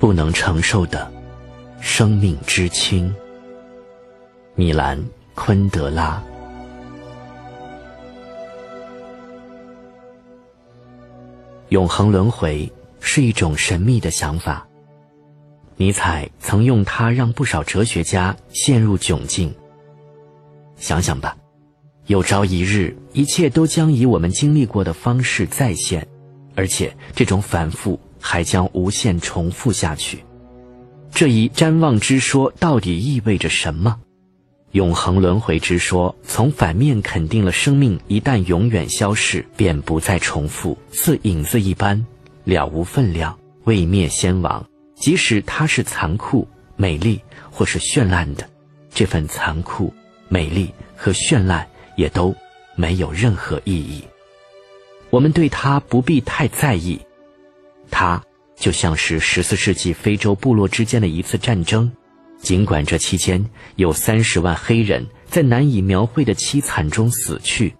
不能承受的生命之轻。米兰·昆德拉。永恒轮回是一种神秘的想法。尼采曾用它让不少哲学家陷入窘境。想想吧，有朝一日，一切都将以我们经历过的方式再现，而且这种反复还将无限重复下去。这一瞻望之说到底意味着什么？永恒轮回之说从反面肯定了生命一旦永远消逝，便不再重复，似影子一般，了无分量，未灭先亡。即使它是残酷、美丽或是绚烂的，这份残酷、美丽和绚烂也都没有任何意义。我们对它不必太在意。它就像是十四世纪非洲部落之间的一次战争。尽管这期间有三十万黑人在难以描绘的凄惨中死去，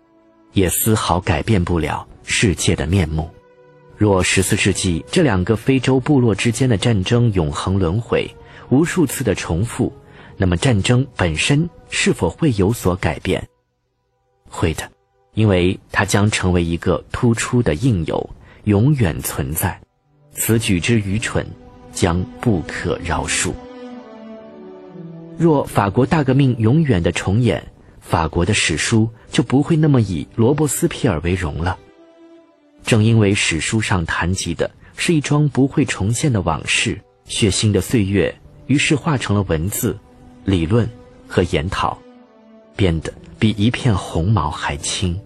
也丝毫改变不了世界的面目。若十四世纪这两个非洲部落之间的战争永恒轮回，无数次的重复，那么战争本身是否会有所改变？会的，因为它将成为一个突出的应有，永远存在。此举之愚蠢，将不可饶恕。若法国大革命永远的重演，法国的史书就不会那么以罗伯斯皮尔为荣了。正因为史书上谈及的是一桩不会重现的往事，血腥的岁月，于是化成了文字、理论和研讨，变得比一片红毛还轻，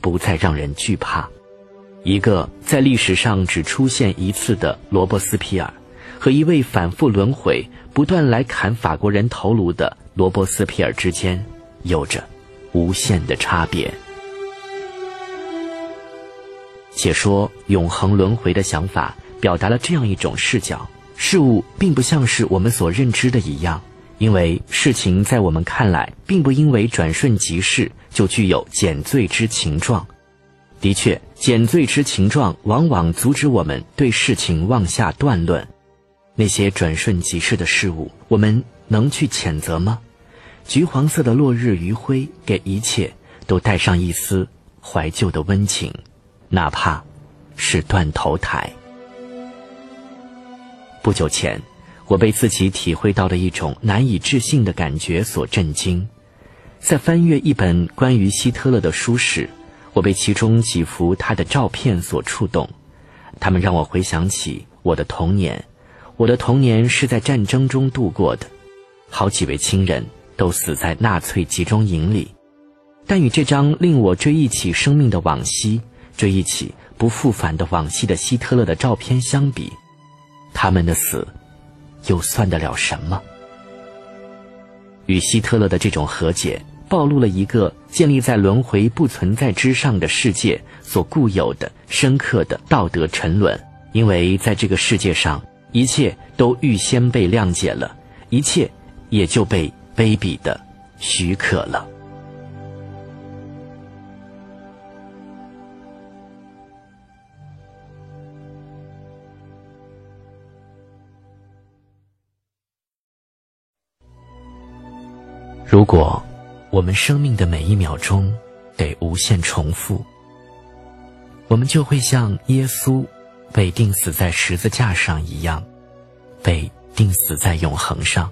不再让人惧怕。一个在历史上只出现一次的罗伯斯皮尔，和一位反复轮回。不断来砍法国人头颅的罗伯斯皮尔之间，有着无限的差别。且说永恒轮回的想法，表达了这样一种视角：事物并不像是我们所认知的一样，因为事情在我们看来，并不因为转瞬即逝就具有减罪之情状。的确，减罪之情状往往阻止我们对事情妄下断论。那些转瞬即逝的事物，我们能去谴责吗？橘黄色的落日余晖，给一切都带上一丝怀旧的温情，哪怕是断头台。不久前，我被自己体会到的一种难以置信的感觉所震惊。在翻阅一本关于希特勒的书时，我被其中几幅他的照片所触动，他们让我回想起我的童年。我的童年是在战争中度过的，好几位亲人都死在纳粹集中营里。但与这张令我追忆起生命的往昔、追忆起不复返的往昔的希特勒的照片相比，他们的死又算得了什么？与希特勒的这种和解，暴露了一个建立在轮回不存在之上的世界所固有的深刻的道德沉沦，因为在这个世界上。一切都预先被谅解了，一切也就被卑鄙的许可了。如果我们生命的每一秒钟得无限重复，我们就会像耶稣。被钉死在十字架上一样，被钉死在永恒上，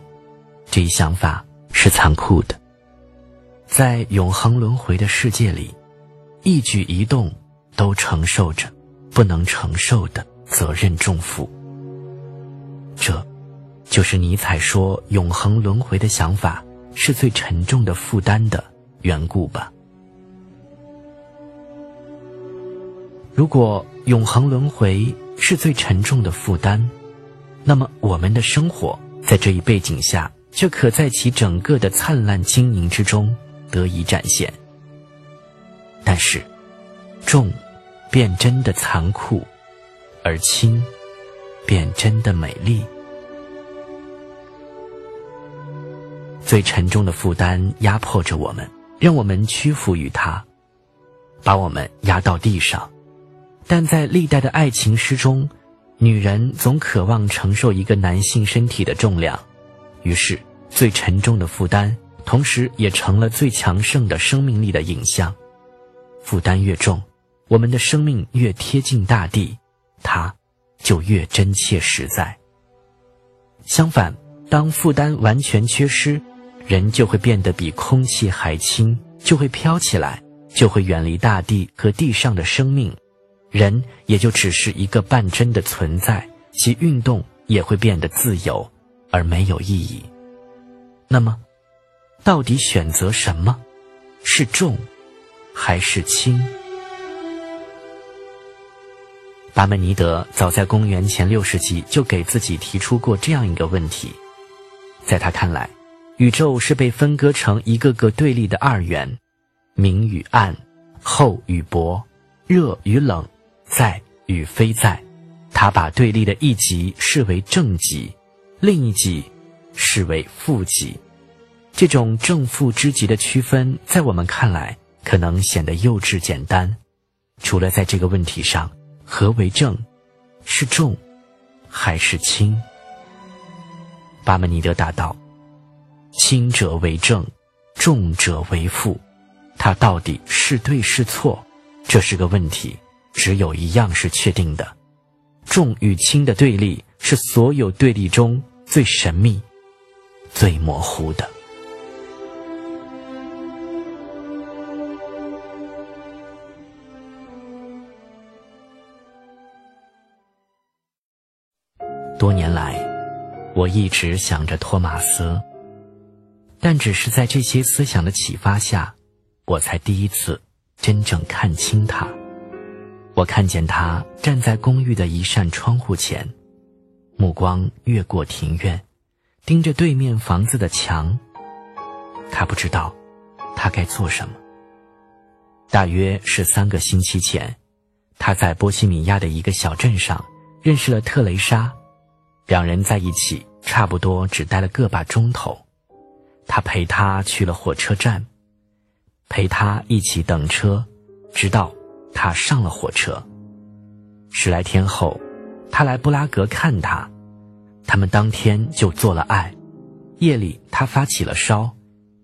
这一想法是残酷的。在永恒轮回的世界里，一举一动都承受着不能承受的责任重负。这，就是尼采说永恒轮回的想法是最沉重的负担的缘故吧。如果永恒轮回是最沉重的负担，那么我们的生活在这一背景下，就可在其整个的灿烂经营之中得以展现。但是，重，便真的残酷；而轻，便真的美丽。最沉重的负担压迫着我们，让我们屈服于它，把我们压到地上。但在历代的爱情诗中，女人总渴望承受一个男性身体的重量，于是最沉重的负担，同时也成了最强盛的生命力的影像。负担越重，我们的生命越贴近大地，它就越真切实在。相反，当负担完全缺失，人就会变得比空气还轻，就会飘起来，就会远离大地和地上的生命。人也就只是一个半真的存在，其运动也会变得自由而没有意义。那么，到底选择什么？是重，还是轻？巴门尼德早在公元前六世纪就给自己提出过这样一个问题：在他看来，宇宙是被分割成一个个对立的二元，明与暗，厚与薄，热与冷。在与非在，他把对立的一极视为正极，另一极视为负极。这种正负之极的区分，在我们看来可能显得幼稚简单。除了在这个问题上，何为正？是重还是轻？巴门尼德答道：“轻者为正，重者为负。它到底是对是错？这是个问题。”只有一样是确定的，重与轻的对立是所有对立中最神秘、最模糊的。多年来，我一直想着托马斯，但只是在这些思想的启发下，我才第一次真正看清他。我看见他站在公寓的一扇窗户前，目光越过庭院，盯着对面房子的墙。他不知道，他该做什么。大约是三个星期前，他在波西米亚的一个小镇上认识了特蕾莎，两人在一起差不多只待了个把钟头。他陪她去了火车站，陪她一起等车，直到。他上了火车。十来天后，他来布拉格看他，他们当天就做了爱。夜里，他发起了烧，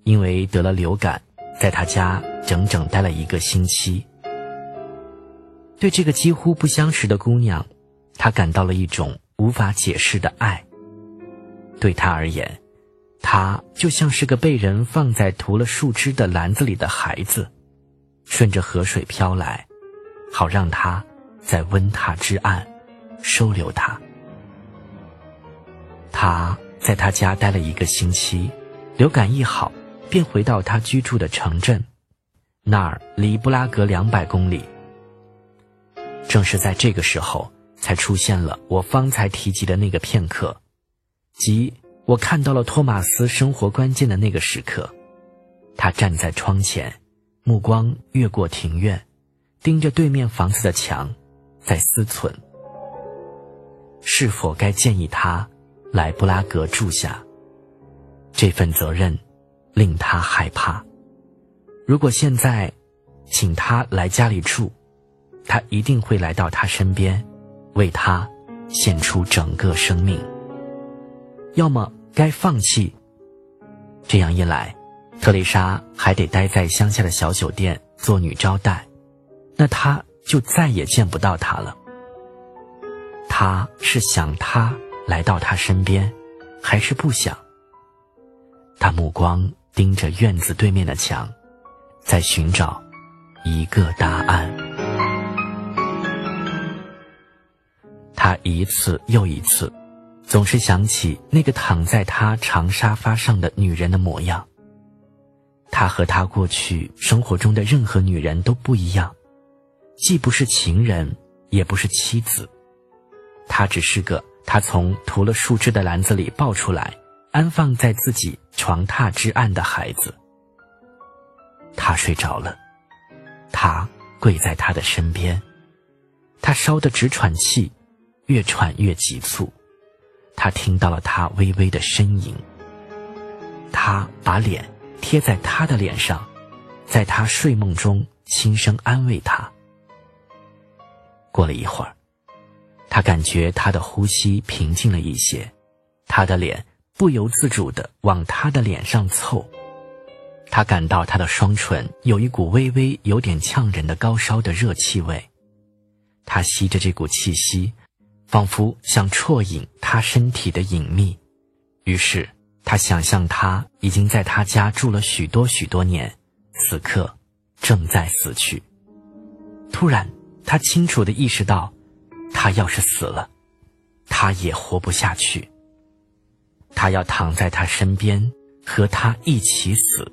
因为得了流感，在他家整整待了一个星期。对这个几乎不相识的姑娘，他感到了一种无法解释的爱。对他而言，他就像是个被人放在涂了树枝的篮子里的孩子，顺着河水飘来。好让他在温榻之岸收留他。他在他家待了一个星期，流感一好，便回到他居住的城镇，那儿离布拉格两百公里。正是在这个时候，才出现了我方才提及的那个片刻，即我看到了托马斯生活关键的那个时刻。他站在窗前，目光越过庭院。盯着对面房子的墙，在思忖：是否该建议他来布拉格住下。这份责任令他害怕。如果现在请他来家里住，他一定会来到他身边，为他献出整个生命。要么该放弃。这样一来，特蕾莎还得待在乡下的小酒店做女招待。那他就再也见不到他了。他是想他来到他身边，还是不想？他目光盯着院子对面的墙，在寻找一个答案。他一次又一次，总是想起那个躺在他长沙发上的女人的模样。他和他过去生活中的任何女人都不一样。既不是情人，也不是妻子，他只是个他从涂了树枝的篮子里抱出来，安放在自己床榻之岸的孩子。他睡着了，他跪在他的身边，他烧得直喘气，越喘越急促。他听到了他微微的呻吟。他把脸贴在他的脸上，在他睡梦中轻声安慰他。过了一会儿，他感觉他的呼吸平静了一些，他的脸不由自主地往他的脸上凑。他感到他的双唇有一股微微有点呛人的高烧的热气味，他吸着这股气息，仿佛想啜饮他身体的隐秘。于是他想象他已经在他家住了许多许多年，此刻正在死去。突然，他清楚地意识到。他要是死了，他也活不下去。他要躺在他身边，和他一起死。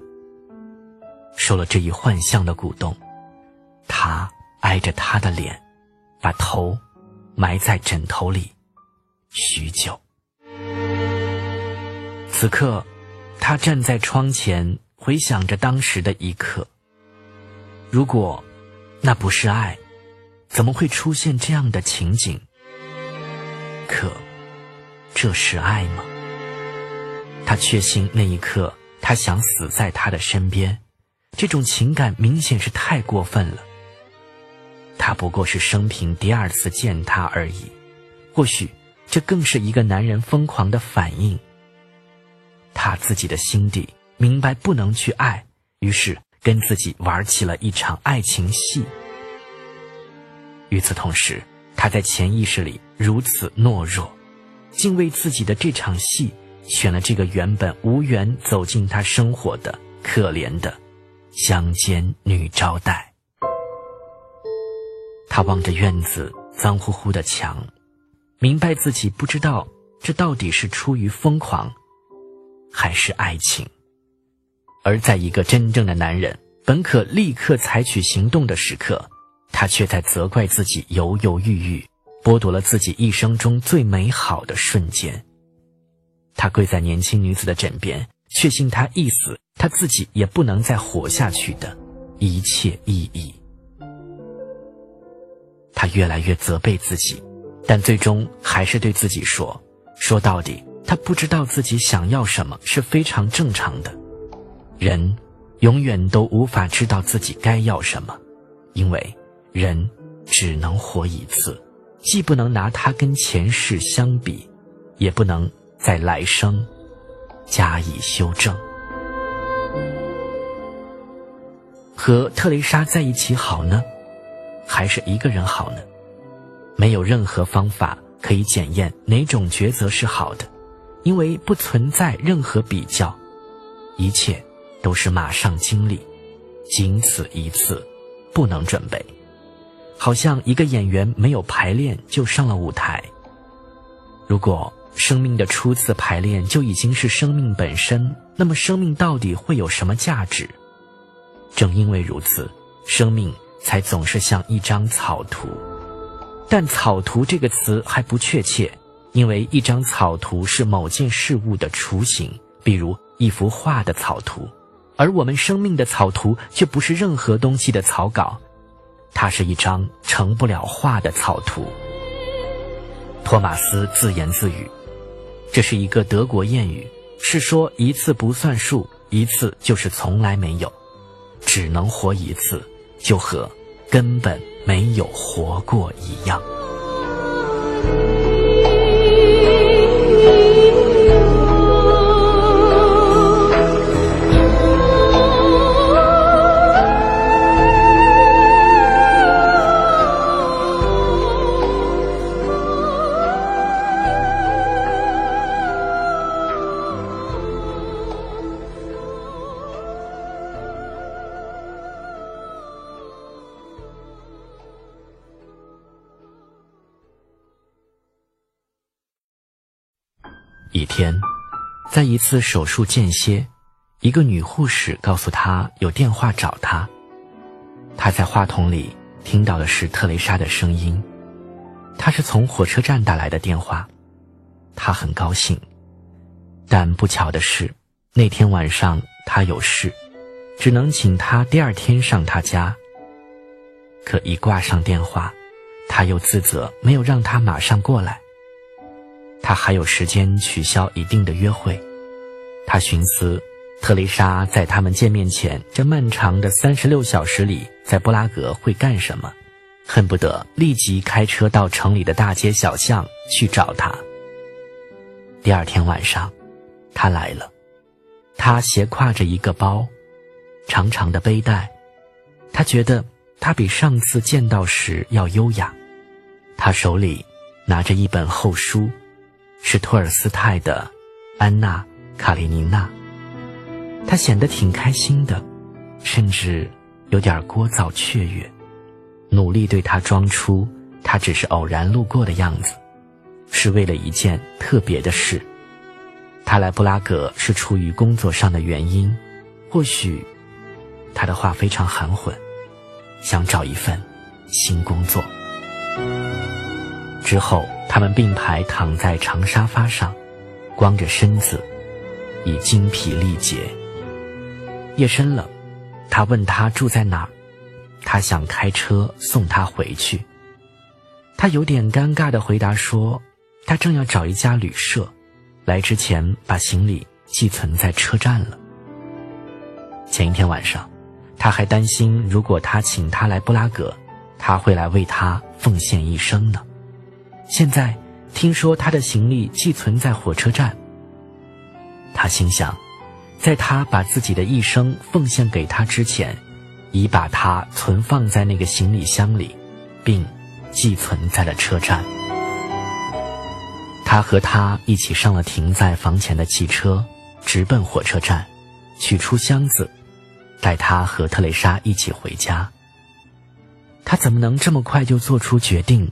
受了这一幻象的鼓动，他挨着他的脸，把头埋在枕头里，许久。此刻，他站在窗前，回想着当时的一刻。如果那不是爱。怎么会出现这样的情景？可，这是爱吗？他确信那一刻，他想死在他的身边，这种情感明显是太过分了。他不过是生平第二次见他而已，或许这更是一个男人疯狂的反应。他自己的心底明白不能去爱，于是跟自己玩起了一场爱情戏。与此同时，他在潜意识里如此懦弱，竟为自己的这场戏选了这个原本无缘走进他生活的可怜的乡间女招待。他望着院子脏乎乎的墙，明白自己不知道这到底是出于疯狂，还是爱情。而在一个真正的男人本可立刻采取行动的时刻。他却在责怪自己犹犹豫豫，剥夺了自己一生中最美好的瞬间。他跪在年轻女子的枕边，确信她一死，他自己也不能再活下去的一切意义。他越来越责备自己，但最终还是对自己说：“说到底，他不知道自己想要什么是非常正常的。人永远都无法知道自己该要什么，因为。”人只能活一次，既不能拿它跟前世相比，也不能在来生加以修正。和特蕾莎在一起好呢，还是一个人好呢？没有任何方法可以检验哪种抉择是好的，因为不存在任何比较，一切都是马上经历，仅此一次，不能准备。好像一个演员没有排练就上了舞台。如果生命的初次排练就已经是生命本身，那么生命到底会有什么价值？正因为如此，生命才总是像一张草图。但“草图”这个词还不确切，因为一张草图是某件事物的雏形，比如一幅画的草图，而我们生命的草图却不是任何东西的草稿。它是一张成不了画的草图。托马斯自言自语：“这是一个德国谚语，是说一次不算数，一次就是从来没有，只能活一次，就和根本没有活过一样。”一天，在一次手术间歇，一个女护士告诉他有电话找他。他在话筒里听到的是特蕾莎的声音，她是从火车站打来的电话。他很高兴，但不巧的是，那天晚上他有事，只能请他第二天上他家。可一挂上电话，他又自责没有让他马上过来。他还有时间取消一定的约会，他寻思，特蕾莎在他们见面前这漫长的三十六小时里，在布拉格会干什么？恨不得立即开车到城里的大街小巷去找他。第二天晚上，他来了，他斜挎着一个包，长长的背带，他觉得他比上次见到时要优雅。他手里拿着一本厚书，是托尔斯泰的《安娜·卡列尼娜》。他显得挺开心的，甚至有点聒噪雀跃。努力对他装出他只是偶然路过的样子，是为了一件特别的事。他来布拉格是出于工作上的原因，或许他的话非常含混，想找一份新工作。之后，他们并排躺在长沙发上，光着身子，已精疲力竭。夜深了，他问他住在哪儿。他想开车送他回去。他有点尴尬的回答说：“他正要找一家旅社，来之前把行李寄存在车站了。”前一天晚上，他还担心如果他请他来布拉格，他会来为他奉献一生呢。现在听说他的行李寄存在火车站，他心想，在他把自己的一生奉献给他之前。已把它存放在那个行李箱里，并寄存在了车站。他和他一起上了停在房前的汽车，直奔火车站，取出箱子，带他和特蕾莎一起回家。他怎么能这么快就做出决定？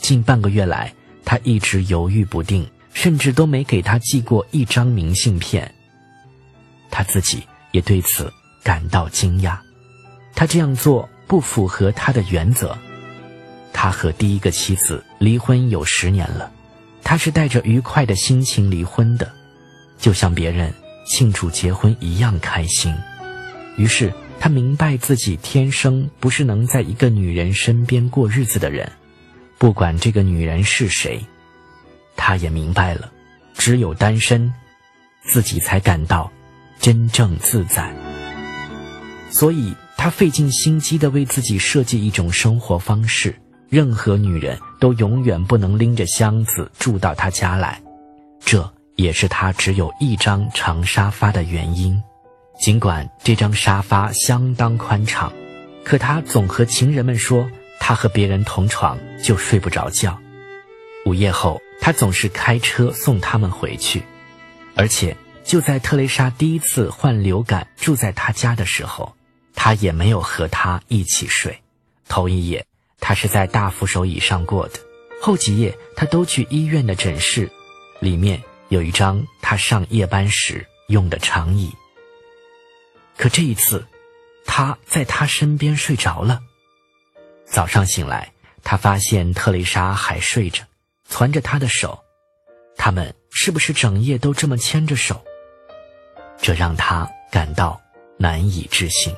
近半个月来，他一直犹豫不定，甚至都没给他寄过一张明信片。他自己也对此。感到惊讶，他这样做不符合他的原则。他和第一个妻子离婚有十年了，他是带着愉快的心情离婚的，就像别人庆祝结婚一样开心。于是他明白自己天生不是能在一个女人身边过日子的人，不管这个女人是谁。他也明白了，只有单身，自己才感到真正自在。所以，他费尽心机地为自己设计一种生活方式。任何女人都永远不能拎着箱子住到他家来，这也是他只有一张长沙发的原因。尽管这张沙发相当宽敞，可他总和情人们说，他和别人同床就睡不着觉。午夜后，他总是开车送他们回去，而且就在特蕾莎第一次患流感住在他家的时候。他也没有和他一起睡，头一夜他是在大扶手椅上过的，后几夜他都去医院的诊室，里面有一张他上夜班时用的长椅。可这一次，他在他身边睡着了。早上醒来，他发现特蕾莎还睡着，攥着他的手，他们是不是整夜都这么牵着手？这让他感到难以置信。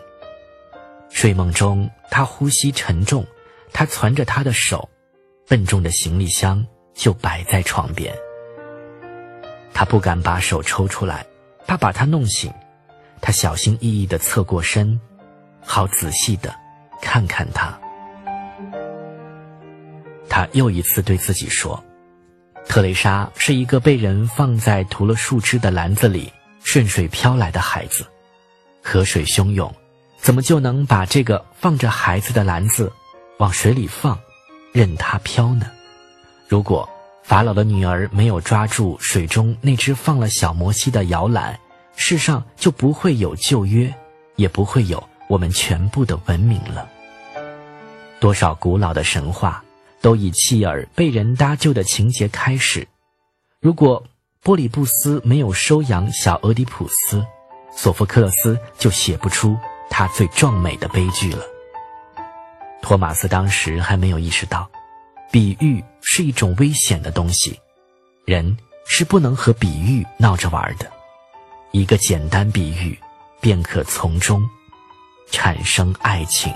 睡梦中，他呼吸沉重，他攥着他的手，笨重的行李箱就摆在床边。他不敢把手抽出来，怕把他弄醒。他小心翼翼地侧过身，好仔细地看看他。他又一次对自己说：“特蕾莎是一个被人放在涂了树枝的篮子里顺水漂来的孩子，河水汹涌。”怎么就能把这个放着孩子的篮子往水里放，任它飘呢？如果法老的女儿没有抓住水中那只放了小摩西的摇篮，世上就不会有旧约，也不会有我们全部的文明了。多少古老的神话都以弃儿被人搭救的情节开始。如果波里布斯没有收养小俄狄浦斯，索福克勒斯就写不出。他最壮美的悲剧了。托马斯当时还没有意识到，比喻是一种危险的东西，人是不能和比喻闹着玩的。一个简单比喻，便可从中产生爱情。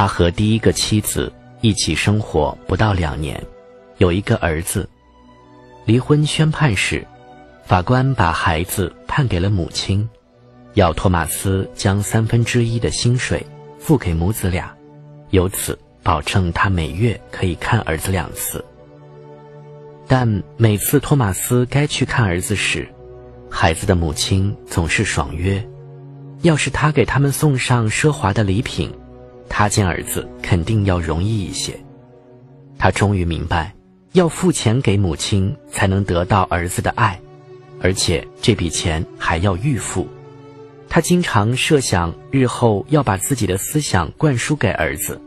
他和第一个妻子一起生活不到两年，有一个儿子。离婚宣判时，法官把孩子判给了母亲，要托马斯将三分之一的薪水付给母子俩，由此保证他每月可以看儿子两次。但每次托马斯该去看儿子时，孩子的母亲总是爽约：要是他给他们送上奢华的礼品，他见儿子肯定要容易一些。他终于明白，要付钱给母亲才能得到儿子的爱，而且这笔钱还要预付。他经常设想日后要把自己的思想灌输给儿子。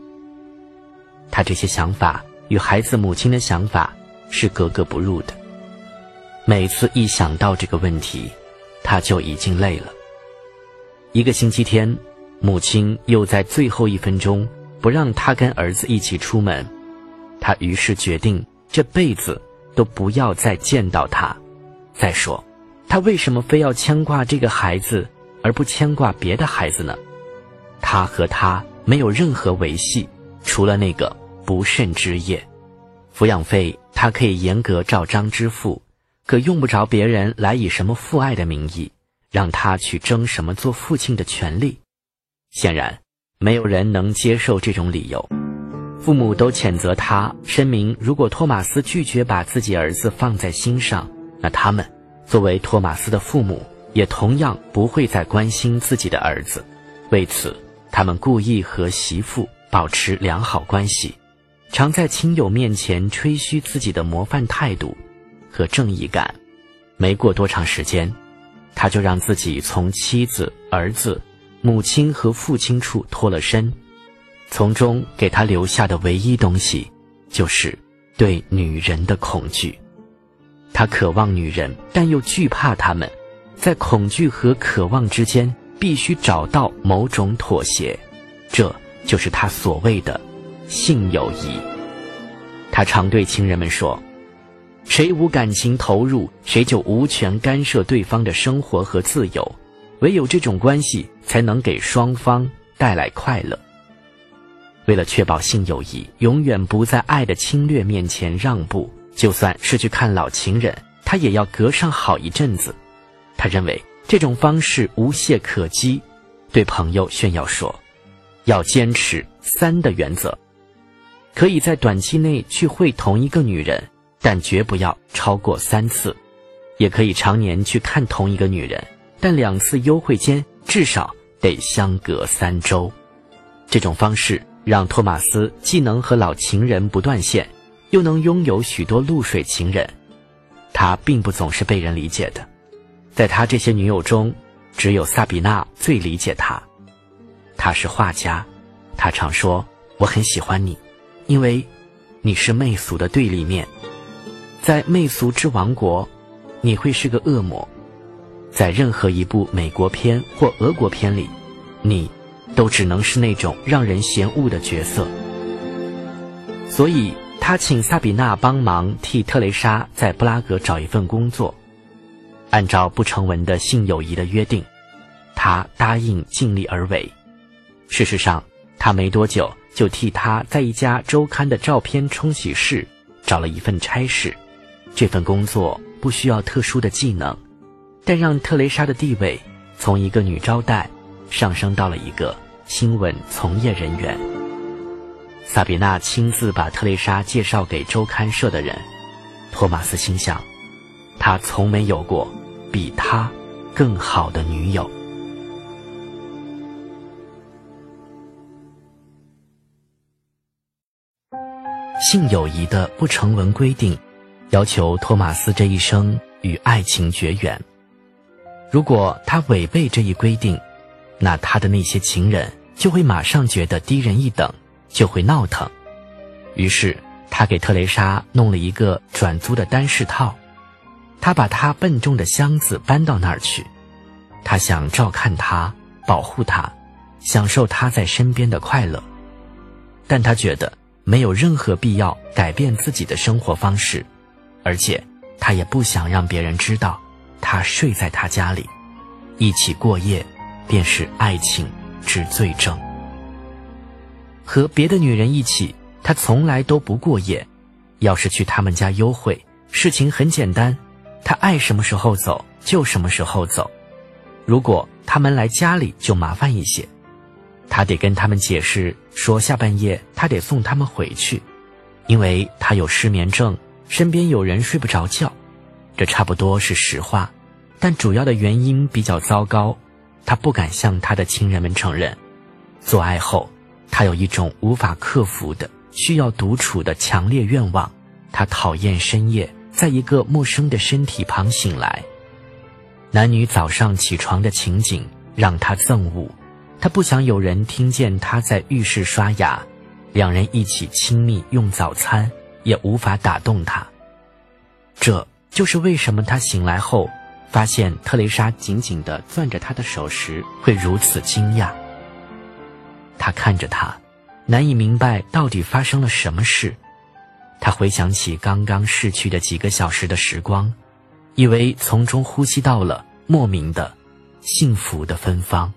他这些想法与孩子母亲的想法。是格格不入的。每次一想到这个问题，他就已经累了。一个星期天，母亲又在最后一分钟不让他跟儿子一起出门，他于是决定这辈子都不要再见到他。再说，他为什么非要牵挂这个孩子，而不牵挂别的孩子呢？他和他没有任何维系，除了那个不慎之夜，抚养费。他可以严格照章支付，可用不着别人来以什么父爱的名义让他去争什么做父亲的权利。显然，没有人能接受这种理由。父母都谴责他，声明如果托马斯拒绝把自己儿子放在心上，那他们作为托马斯的父母也同样不会再关心自己的儿子。为此，他们故意和媳妇保持良好关系。常在亲友面前吹嘘自己的模范态度和正义感，没过多长时间，他就让自己从妻子、儿子、母亲和父亲处脱了身，从中给他留下的唯一东西，就是对女人的恐惧。他渴望女人，但又惧怕他们，在恐惧和渴望之间必须找到某种妥协，这就是他所谓的。性友谊，他常对情人们说：“谁无感情投入，谁就无权干涉对方的生活和自由。唯有这种关系，才能给双方带来快乐。”为了确保性友谊永远不在爱的侵略面前让步，就算是去看老情人，他也要隔上好一阵子。他认为这种方式无懈可击，对朋友炫耀说：“要坚持三的原则。”可以在短期内去会同一个女人，但绝不要超过三次；也可以常年去看同一个女人，但两次幽会间至少得相隔三周。这种方式让托马斯既能和老情人不断线，又能拥有许多露水情人。他并不总是被人理解的，在他这些女友中，只有萨比娜最理解他。他是画家，他常说：“我很喜欢你。”因为，你是媚俗的对立面，在媚俗之王国，你会是个恶魔。在任何一部美国片或俄国片里，你都只能是那种让人嫌恶的角色。所以他请萨比娜帮忙替特蕾莎在布拉格找一份工作，按照不成文的性友谊的约定，他答应尽力而为。事实上，他没多久。就替他在一家周刊的照片冲洗室找了一份差事，这份工作不需要特殊的技能，但让特蕾莎的地位从一个女招待上升到了一个新闻从业人员。萨比娜亲自把特蕾莎介绍给周刊社的人，托马斯心想，他从没有过比她更好的女友。性友谊的不成文规定，要求托马斯这一生与爱情绝缘。如果他违背这一规定，那他的那些情人就会马上觉得低人一等，就会闹腾。于是他给特蕾莎弄了一个转租的单室套，他把她笨重的箱子搬到那儿去。他想照看她，保护她，享受她在身边的快乐，但他觉得。没有任何必要改变自己的生活方式，而且他也不想让别人知道他睡在他家里，一起过夜便是爱情之罪证。和别的女人一起，他从来都不过夜，要是去他们家幽会，事情很简单，他爱什么时候走就什么时候走。如果他们来家里，就麻烦一些，他得跟他们解释说下半夜他得送他们回去，因为他有失眠症，身边有人睡不着觉。这差不多是实话，但主要的原因比较糟糕，他不敢向他的亲人们承认。做爱后，他有一种无法克服的需要独处的强烈愿望，他讨厌深夜在一个陌生的身体旁醒来。男女早上起床的情景让他憎恶，他不想有人听见他在浴室刷牙，两人一起亲密用早餐也无法打动他。这。就是为什么他醒来后，发现特蕾莎紧紧地攥着他的手时会如此惊讶。他看着他，难以明白到底发生了什么事。他回想起刚刚逝去的几个小时的时光，以为从中呼吸到了莫名的幸福的芬芳。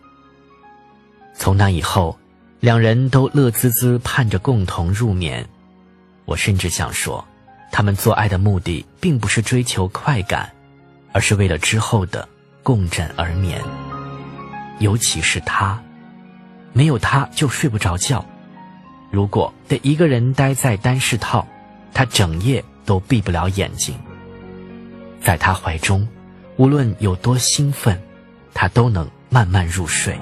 从那以后，两人都乐滋滋盼着共同入眠。我甚至想说。他们做爱的目的并不是追求快感，而是为了之后的共枕而眠。尤其是他，没有他就睡不着觉。如果得一个人待在单室套，他整夜都闭不了眼睛。在他怀中，无论有多兴奋，他都能慢慢入睡。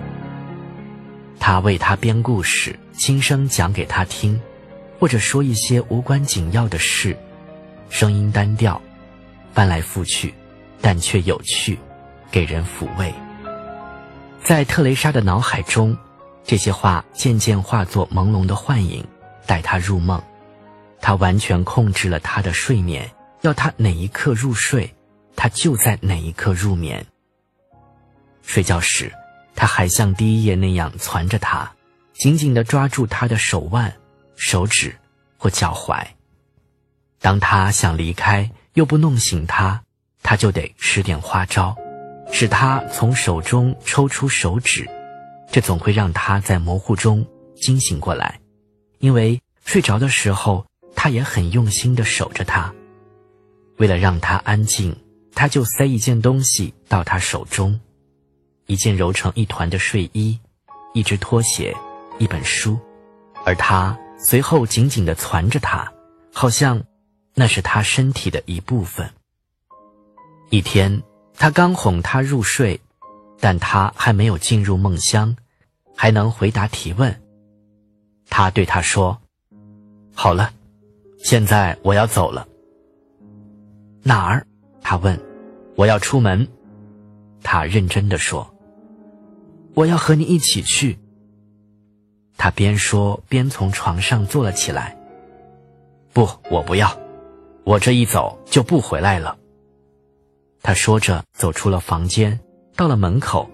他为他编故事，轻声讲给他听，或者说一些无关紧要的事。声音单调，翻来覆去，但却有趣，给人抚慰。在特蕾莎的脑海中，这些话渐渐化作朦胧的幻影，带她入梦。他完全控制了她的睡眠，要她哪一刻入睡，她就在哪一刻入眠。睡觉时，他还像第一夜那样攒着她，紧紧地抓住她的手腕、手指或脚踝。当他想离开又不弄醒他，他就得使点花招，使他从手中抽出手指，这总会让他在模糊中惊醒过来，因为睡着的时候他也很用心地守着他。为了让他安静，他就塞一件东西到他手中，一件揉成一团的睡衣，一只拖鞋，一本书，而他随后紧紧地攒着他，好像。那是他身体的一部分。一天，他刚哄她入睡，但他还没有进入梦乡，还能回答提问。他对他说：“好了，现在我要走了。”哪儿？他问。“我要出门。”他认真的说。“我要和你一起去。”他边说边从床上坐了起来。“不，我不要。”我这一走就不回来了。他说着走出了房间，到了门口，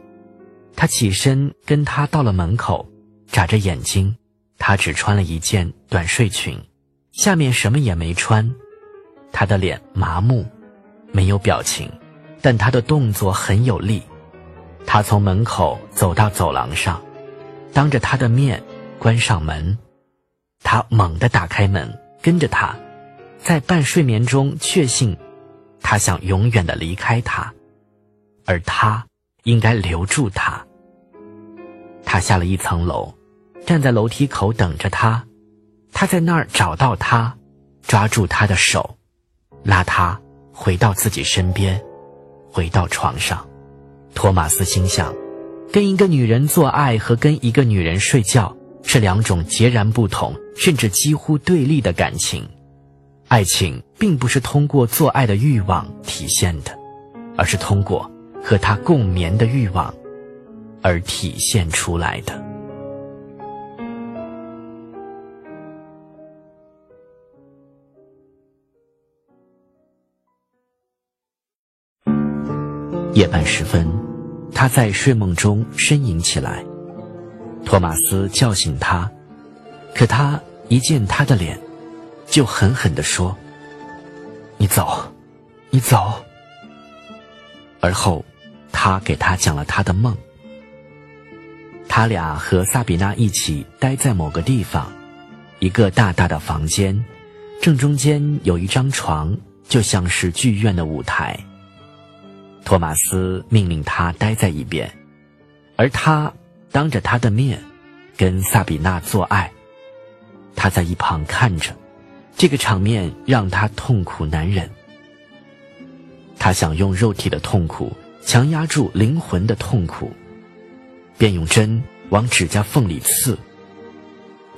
他起身跟他到了门口，眨着眼睛。他只穿了一件短睡裙，下面什么也没穿。他的脸麻木，没有表情，但他的动作很有力。他从门口走到走廊上，当着他的面关上门。他猛地打开门，跟着他。在半睡眠中确信，他想永远的离开他，而他应该留住他。他下了一层楼，站在楼梯口等着他。他在那儿找到他，抓住他的手，拉他回到自己身边，回到床上。托马斯心想，跟一个女人做爱和跟一个女人睡觉是两种截然不同，甚至几乎对立的感情。爱情并不是通过做爱的欲望体现的，而是通过和他共眠的欲望而体现出来的。夜半时分，他在睡梦中呻吟起来。托马斯叫醒他，可他一见他的脸。就狠狠地说：“你走，你走。”而后，他给他讲了他的梦。他俩和萨比娜一起待在某个地方，一个大大的房间，正中间有一张床，就像是剧院的舞台。托马斯命令他待在一边，而他当着他的面跟萨比娜做爱。他在一旁看着，这个场面让他痛苦难忍。他想用肉体的痛苦强压住灵魂的痛苦，便用针往指甲缝里刺，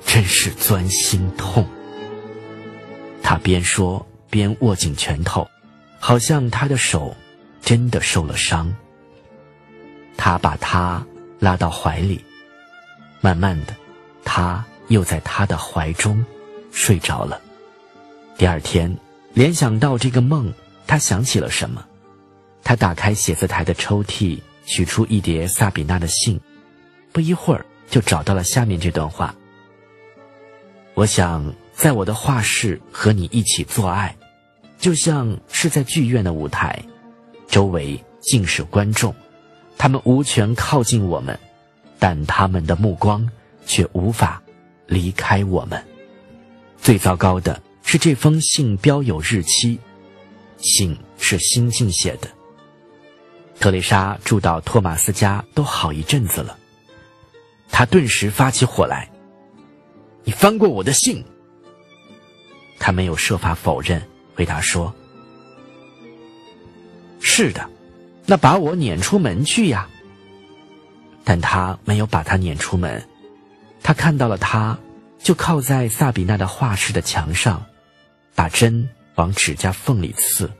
真是钻心痛。他边说边握紧拳头，好像他的手真的受了伤。他把他拉到怀里，慢慢的，他又在他的怀中睡着了。第二天，联想到这个梦。他想起了什么？他打开写字台的抽屉，取出一叠萨比娜的信，不一会儿就找到了下面这段话：“我想在我的画室和你一起做爱，就像是在剧院的舞台，周围尽是观众，他们无权靠近我们，但他们的目光却无法离开我们。最糟糕的是，这封信标有日期。”信是新近写的。特蕾莎住到托马斯家都好一阵子了，他顿时发起火来：“你翻过我的信？”他没有设法否认，回答说：“是的，那把我撵出门去呀。”但他没有把他撵出门，他看到了他，就靠在萨比娜的画室的墙上，把针。往指甲缝里刺。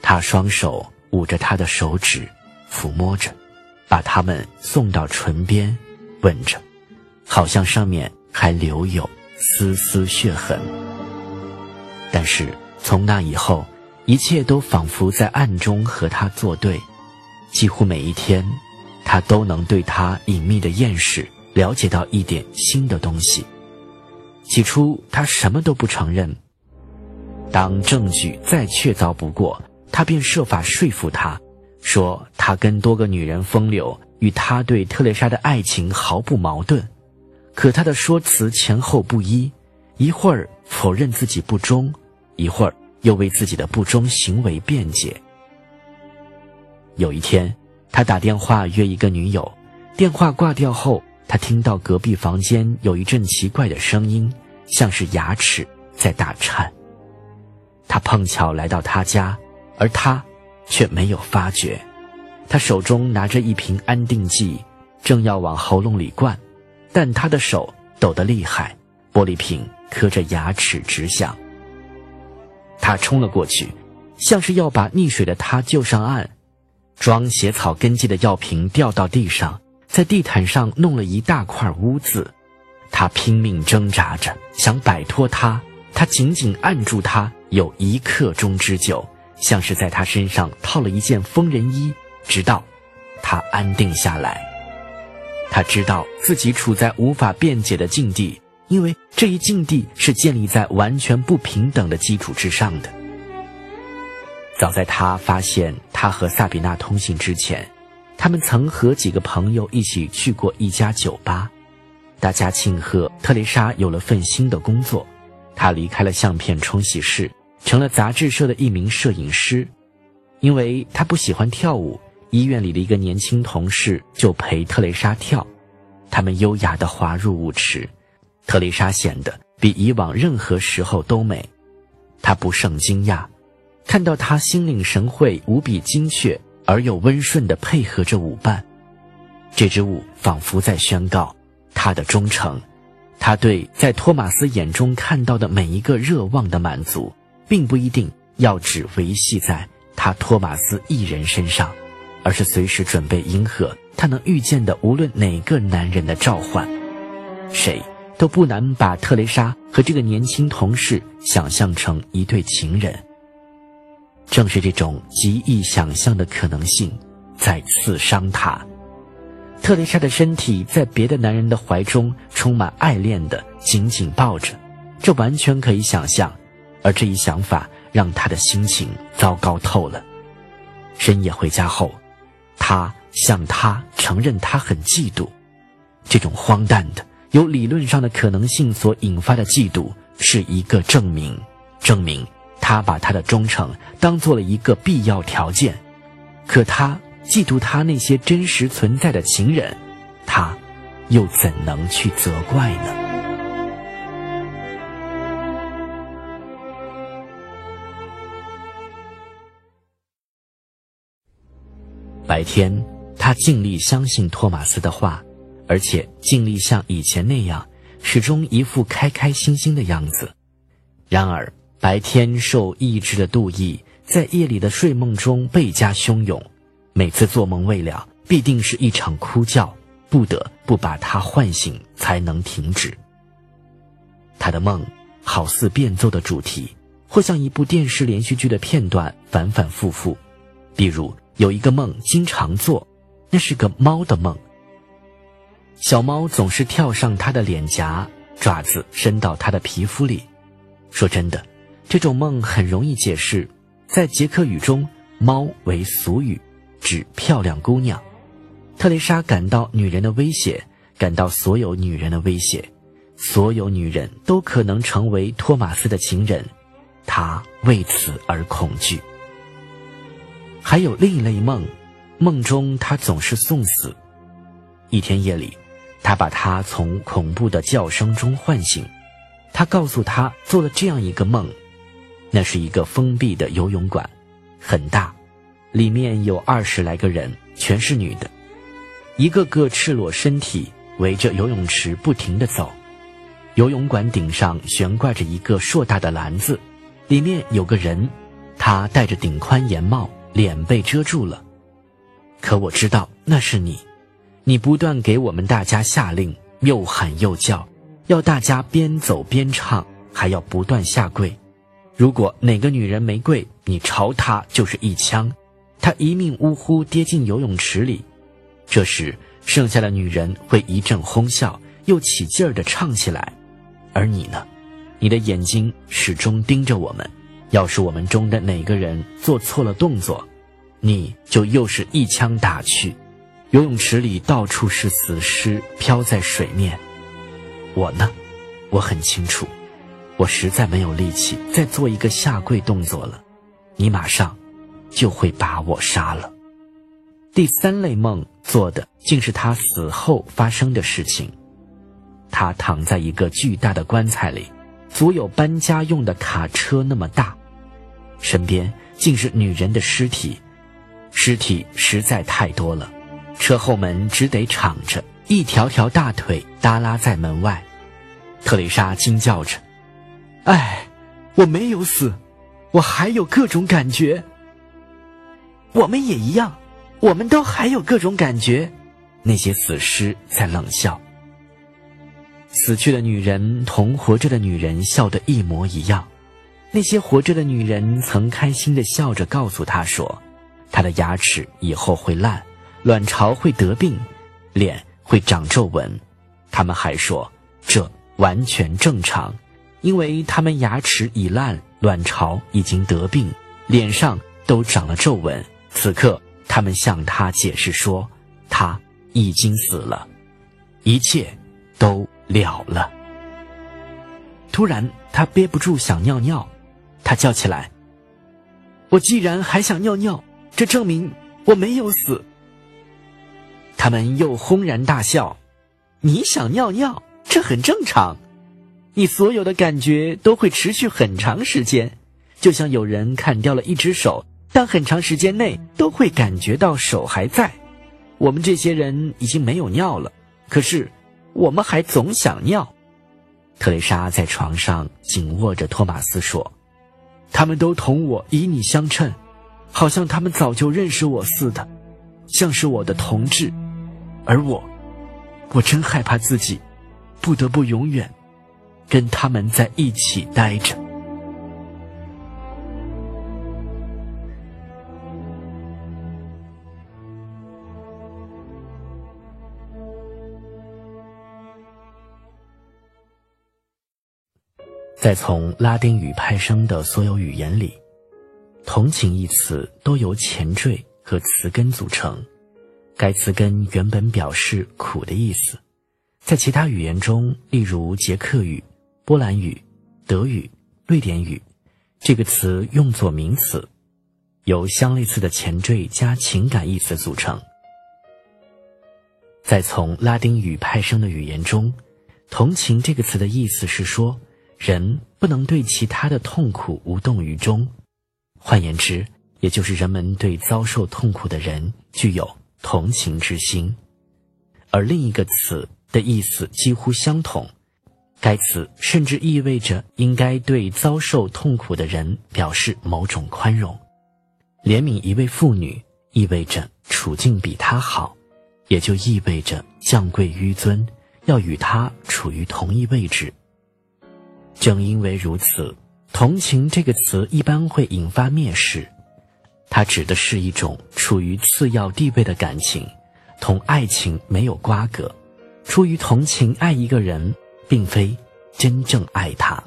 他双手捂着他的手指，抚摸着，把它们送到唇边，吻着，好像上面还留有丝丝血痕。但是从那以后，一切都仿佛在暗中和他作对。几乎每一天，他都能对他隐秘的厌世了解到一点新的东西。起初，他什么都不承认。当证据再确凿不过，他便设法说服他，说他跟多个女人风流，与他对特蕾莎的爱情毫不矛盾。可他的说辞前后不一，一会儿否认自己不忠，一会儿又为自己的不忠行为辩解。有一天，他打电话约一个女友，电话挂掉后，他听到隔壁房间有一阵奇怪的声音，像是牙齿在打颤。他碰巧来到他家，而他却没有发觉。他手中拿着一瓶安定剂，正要往喉咙里灌，但他的手抖得厉害，玻璃瓶磕着牙齿直响。他冲了过去，像是要把溺水的他救上岸。装血草根剂的药瓶掉到地上，在地毯上弄了一大块污渍。他拼命挣扎着想摆脱他，他紧紧按住他。有一刻钟之久，像是在他身上套了一件疯人衣，直到他安定下来。他知道自己处在无法辩解的境地，因为这一境地是建立在完全不平等的基础之上的。早在他发现他和萨比娜通信之前，他们曾和几个朋友一起去过一家酒吧，大家庆贺特蕾莎有了份新的工作，她离开了相片冲洗室。成了杂志社的一名摄影师，因为她不喜欢跳舞，医院里的一个年轻同事就陪特蕾莎跳。他们优雅地滑入舞池，特蕾莎显得比以往任何时候都美。他不胜惊讶，看到她心领神会、无比精确而又温顺地配合着舞伴。这支舞仿佛在宣告他的忠诚，他对在托马斯眼中看到的每一个热望的满足。并不一定要只维系在他托马斯一人身上，而是随时准备迎合他能遇见的无论哪个男人的召唤。谁都不难把特蕾莎和这个年轻同事想象成一对情人。正是这种极易想象的可能性，在刺伤他。特蕾莎的身体在别的男人的怀中充满爱恋的紧紧抱着，这完全可以想象。而这一想法让他的心情糟糕透了。深夜回家后，他向他承认他很嫉妒。这种荒诞的、由理论上的可能性所引发的嫉妒，是一个证明，证明他把他的忠诚当做了一个必要条件。可他嫉妒他那些真实存在的情人，他又怎能去责怪呢？白天，他尽力相信托马斯的话，而且尽力像以前那样。始终一副开开心心的样子，然而白天受抑制的杜毅在夜里的睡梦中倍加汹涌，每次做梦未了，必定是一场哭叫，不得不把他唤醒才能停止。他的梦好似变奏的主题，或像一部电视连续剧的片段反反复复。比如有一个梦经常做，那是个猫的梦。小猫总是跳上他的脸颊，爪子伸到他的皮肤里。说真的，这种梦很容易解释。在捷克语中，“猫”为俗语，指漂亮姑娘。特蕾莎感到女人的威胁，感到所有女人的威胁，所有女人都可能成为托马斯的情人，她为此而恐惧。还有另一类梦，梦中他总是送死。一天夜里。他把他从恐怖的叫声中唤醒，他告诉他做了这样一个梦，那是一个封闭的游泳馆，很大，里面有二十来个人，全是女的，一个个赤裸身体围着游泳池不停地走，游泳馆顶上悬挂着一个硕大的篮子，里面有个人，他戴着顶宽檐帽，脸被遮住了，可我知道那是你。你不断给我们大家下令，又喊又叫，要大家边走边唱，还要不断下跪。如果哪个女人没跪，你朝她就是一枪，她一命呜呼跌进游泳池里。这时，剩下的女人会一阵哄笑，又起劲儿地唱起来。而你呢？你的眼睛始终盯着我们。要是我们中的哪个人做错了动作，你就又是一枪打去。游泳池里到处是死尸，漂在水面。我呢，我很清楚，我实在没有力气再做一个下跪动作了。你马上就会把我杀了。第三类梦做的竟是他死后发生的事情。他躺在一个巨大的棺材里，足有搬家用的卡车那么大，身边竟是女人的尸体，尸体实在太多了。车后门只得敞着，一条条大腿耷拉在门外。特蕾莎惊叫着：“哎，我没有死，我还有各种感觉。我们也一样，我们都还有各种感觉。”那些死尸在冷笑。死去的女人同活着的女人笑得一模一样。那些活着的女人曾开心的笑着告诉他说：“她的牙齿以后会烂。”卵巢会得病，脸会长皱纹，他们还说这完全正常，因为他们牙齿已烂，卵巢已经得病，脸上都长了皱纹。此刻，他们向他解释说，他已经死了，一切都了了。突然，他憋不住想尿尿，他叫起来：“我既然还想尿尿，这证明我没有死。”他们又轰然大笑：“你想尿尿，这很正常。你所有的感觉都会持续很长时间，就像有人砍掉了一只手，但很长时间内都会感觉到手还在。我们这些人已经没有尿了，可是我们还总想尿。”特蕾莎在床上紧握着托马斯说：“他们都同我以你相称，好像他们早就认识我似的，像是我的同志。”而我，我真害怕自己不得不永远跟他们在一起待着。在从拉丁语派生的所有语言里，“同情”一词都由前缀和词根组成。该词根原本表示“苦”的意思，在其他语言中，例如捷克语、波兰语、德语、瑞典语，这个词用作名词，由相类似的前缀加情感意思组成。在从拉丁语派生的语言中，同情这个词的意思是说，人不能对其他的痛苦无动于衷。换言之，也就是人们对遭受痛苦的人具有同情之心。而另一个词的意思几乎相同，该词甚至意味着应该对遭受痛苦的人表示某种宽容。怜悯一位妇女，意味着处境比她好。也就意味着降贵纡尊，要与他处于同一位置。正因为如此，同情这个词一般会引发蔑视，它指的是一种处于次要地位的感情，同爱情没有瓜葛。出于同情爱一个人，并非真正爱他。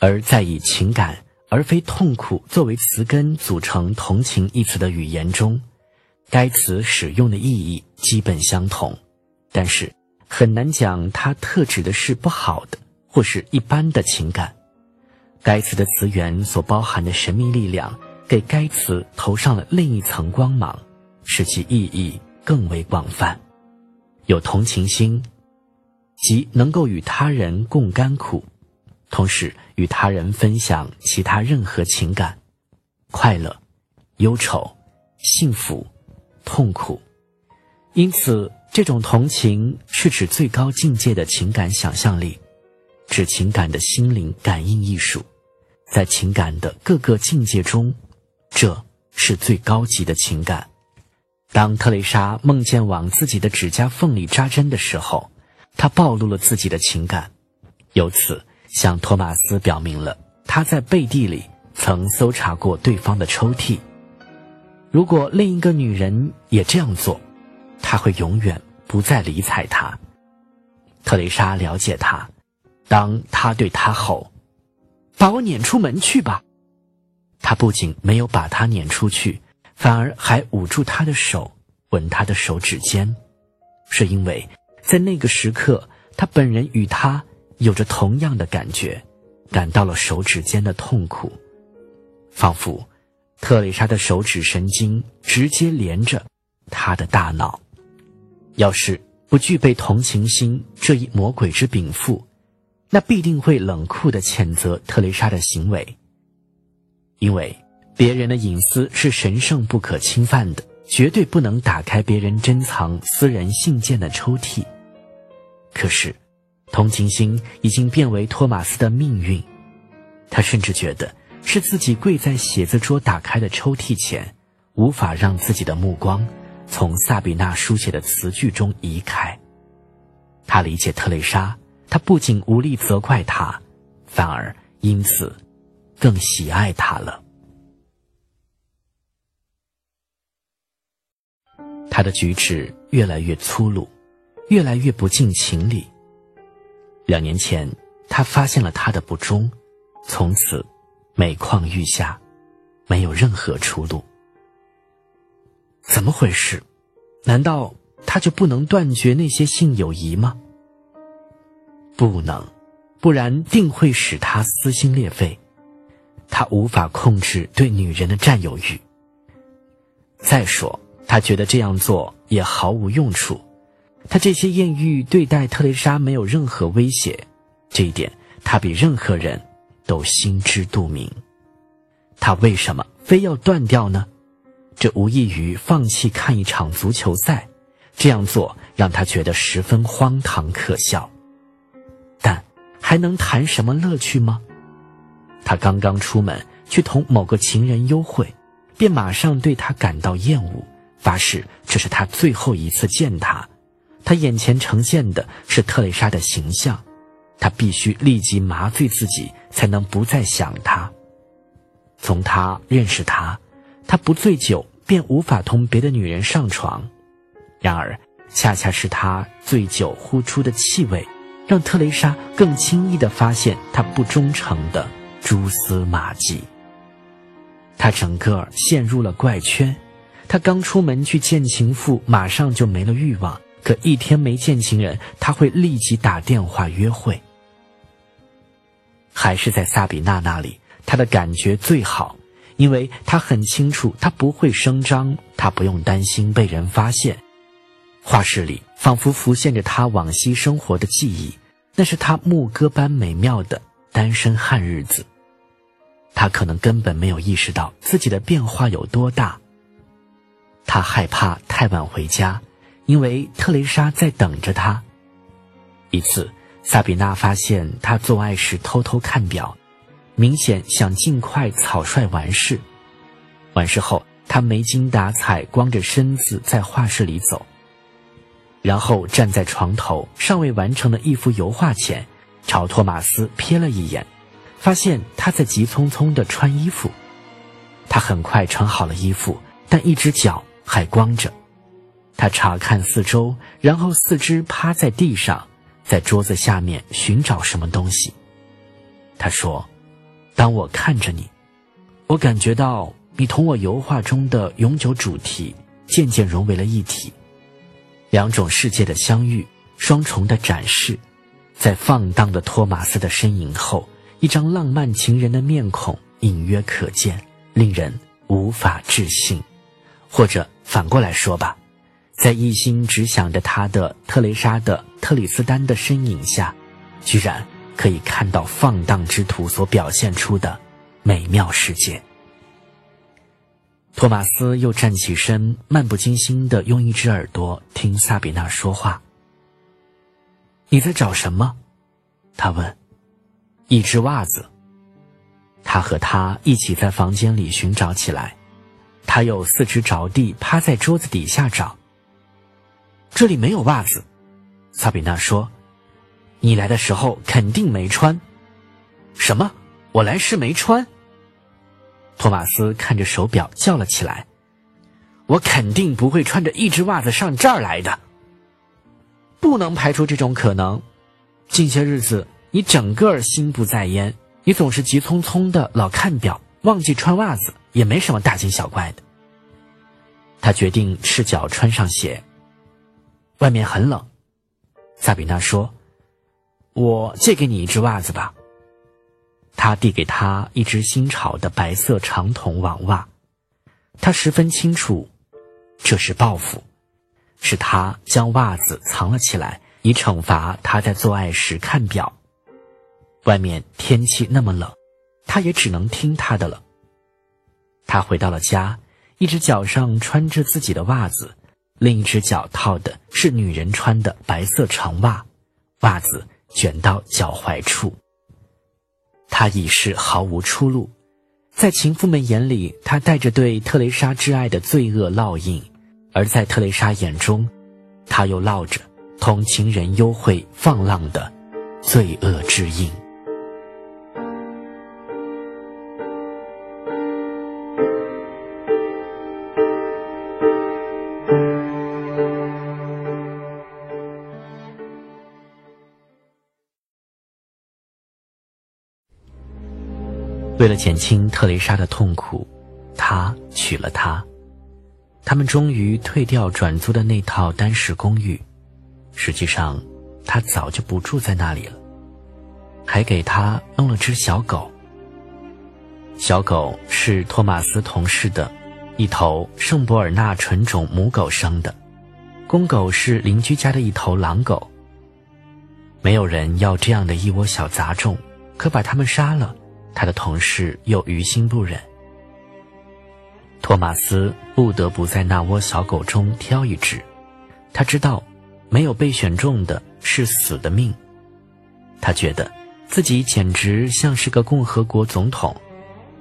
而在以情感而非痛苦作为词根组成“同情”一词的语言中。该词使用的意义基本相同，但是很难讲它特指的是不好的或是一般的情感。该词的词源所包含的神秘力量，给该词投上了另一层光芒，使其意义更为广泛。有同情心，即能够与他人共甘苦，同时与他人分享其他任何情感，快乐、忧愁、幸福。痛苦，因此，这种同情是指最高境界的情感想象力，指情感的心灵感应艺术。在情感的各个境界中，这是最高级的情感。当特蕾莎梦见往自己的指甲缝里扎针的时候，他暴露了自己的情感，由此向托马斯表明了他在背地里曾搜查过对方的抽屉。如果另一个女人也这样做，他会永远不再理睬她。特蕾莎了解他，当他对他吼：“把我撵出门去吧！”他不仅没有把他撵出去，反而还捂住他的手，吻他的手指尖，是因为在那个时刻，他本人与他有着同样的感觉，感到了手指间的痛苦，仿佛。特蕾莎的手指神经直接连着他的大脑。要是不具备同情心这一魔鬼之禀赋，那必定会冷酷地谴责特蕾莎的行为。因为别人的隐私是神圣不可侵犯的，绝对不能打开别人珍藏私人信件的抽屉。可是，同情心已经变为托马斯的命运，他甚至觉得。是自己跪在写字桌打开的抽屉前，无法让自己的目光从萨比娜书写的词句中移开。他理解特蕾莎，他不仅无力责怪她，反而因此更喜爱她了。他的举止越来越粗鲁，越来越不近情理。两年前，他发现了他的不忠，从此。每况愈下，没有任何出路。怎么回事？难道他就不能断绝那些性友谊吗？不能，不然定会使他撕心裂肺。他无法控制对女人的占有欲。再说，他觉得这样做也毫无用处。他这些艳遇对待特蕾莎没有任何威胁，这一点他比任何人。都心知肚明，他为什么非要断掉呢？这无异于放弃看一场足球赛，这样做让他觉得十分荒唐可笑。但还能谈什么乐趣吗？他刚刚出门去同某个情人幽会，便马上对他感到厌恶，发誓这是他最后一次见他。他眼前呈现的是特蕾莎的形象。他必须立即麻醉自己，才能不再想她。从他认识她，他不醉酒便无法同别的女人上床。然而，恰恰是他醉酒呼出的气味，让特蕾莎更轻易地发现他不忠诚的蛛丝马迹。他整个陷入了怪圈。他刚出门去见情妇，马上就没了欲望。可一天没见情人，他会立即打电话约会。还是在萨比娜那里，他的感觉最好，因为他很清楚，他不会声张，他不用担心被人发现。画室里仿佛浮现着他往昔生活的记忆，那是他牧歌般美妙的单身汉日子。他可能根本没有意识到自己的变化有多大。他害怕太晚回家，因为特蕾莎在等着他。一次，萨比娜发现他做爱时偷偷看表，明显想尽快草率完事。完事后，他没精打采，光着身子在画室里走。然后站在床头尚未完成的一幅油画前，朝托马斯瞥了一眼，发现他在急匆匆地穿衣服。他很快穿好了衣服，但一只脚还光着。他查看四周，然后四肢趴在地上，在桌子下面寻找什么东西。他说：“当我看着你，我感觉到你同我油画中的永久主题渐渐融为了一体。”两种世界的相遇，双重的展示，在放荡的托马斯的身影后，一张浪漫情人的面孔隐约可见，令人无法置信。或者反过来说吧，在一心只想着他的特蕾莎的特里斯丹的身影下，居然可以看到放荡之徒所表现出的美妙世界。托马斯又站起身，漫不经心地用一只耳朵听萨比娜说话。“你在找什么？”他问。“一只袜子。”他和他一起在房间里寻找起来。他又四肢着地，趴在桌子底下找。这里没有袜子，萨比娜说。“你来的时候肯定没穿。”“什么？我来时没穿？”托马斯看着手表叫了起来：“我肯定不会穿着一只袜子上这儿来的。不能排除这种可能。近些日子你整个心不在焉，你总是急匆匆的老看表，忘记穿袜子，也没什么大惊小怪的。”他决定赤脚穿上鞋。外面很冷，萨比娜说：“我借给你一只袜子吧。”他递给他一只新潮的白色长筒网袜，他十分清楚，这是报复，是他将袜子藏了起来，以惩罚他在做爱时看表。外面天气那么冷，他也只能听他的了。他回到了家，一只脚上穿着自己的袜子，另一只脚套的是女人穿的白色长袜，袜子卷到脚踝处。他已是毫无出路，在情妇们眼里，他带着对特蕾莎挚爱的罪恶烙印；而在特蕾莎眼中，他又烙着同情人幽会放浪的罪恶之印。为了减轻特蕾莎的痛苦，他娶了她。他们终于退掉转租的那套单室公寓。实际上，他早就不住在那里了，还给他弄了只小狗。小狗是托马斯同事的，一头圣伯尔纳纯种母狗生的，公狗是邻居家的一头狼狗。没有人要这样的一窝小杂种，可把它们杀了。他的同事又于心不忍，托马斯不得不在那窝小狗中挑一只。他知道，没有被选中的是死的命。他觉得自己简直像是个共和国总统，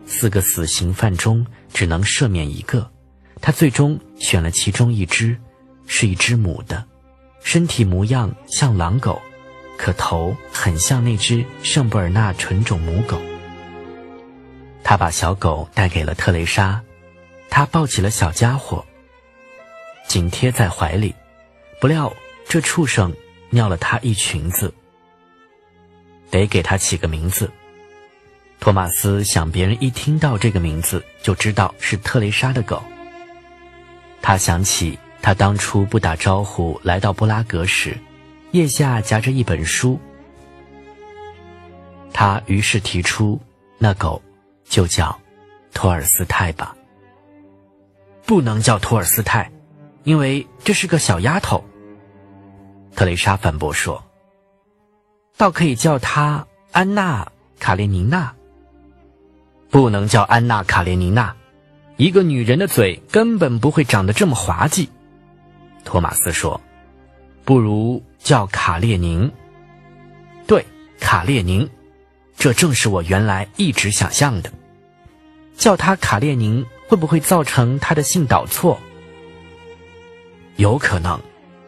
四个死刑犯中只能赦免一个。他最终选了其中一只，是一只母的，身体模样像狼狗，可头很像那只圣布尔纳纯种母狗。他把小狗带给了特蕾莎，他抱起了小家伙，紧贴在怀里。不料这畜生尿了他一裙子。得给他起个名字。托马斯想，别人一听到这个名字就知道是特蕾莎的狗。他想起他当初不打招呼来到布拉格时，腋下夹着一本书。他于是提出，那狗就叫托尔斯泰吧。不能叫托尔斯泰，因为这是个小丫头。特蕾莎反驳说：“倒可以叫她安娜·卡列尼娜。”不能叫安娜·卡列尼娜，一个女人的嘴根本不会长得这么滑稽。托马斯说：“不如叫卡列宁。”对，卡列宁，这正是我原来一直想象的。叫她卡列宁会不会造成她的性导错？有可能。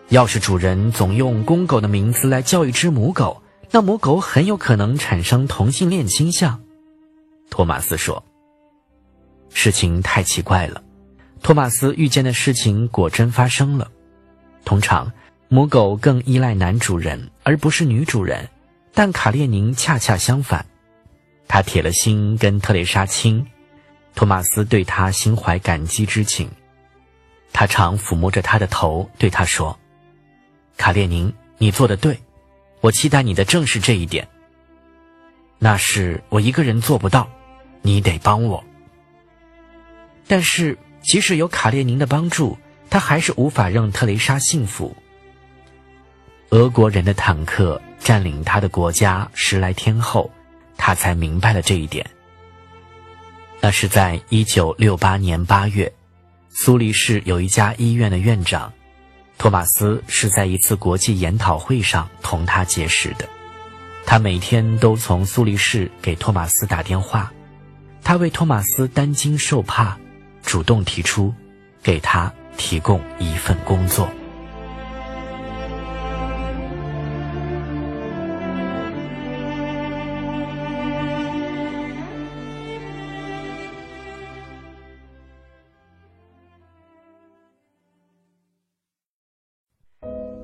要是主人总用公狗的名字来叫一只母狗，那母狗很有可能产生同性恋倾向。托马斯说：“事情太奇怪了。”托马斯预见的事情果真发生了。通常，母狗更依赖男主人而不是女主人，但卡列宁恰恰相反。他铁了心跟特蕾莎亲，托马斯对他心怀感激之情。他常抚摸着她的头，对她说。卡列宁，你做的对，我期待你的正是这一点。那是我一个人做不到，你得帮我。但是即使有卡列宁的帮助，他还是无法让特蕾莎幸福。俄国人的坦克占领他的国家十来天后，他才明白了这一点。那是在一九六八年八月，苏黎世有一家医院的院长。托马斯是在一次国际研讨会上同他结识的，他每天都从苏黎世给托马斯打电话，他为托马斯担惊受怕，主动提出给他提供一份工作。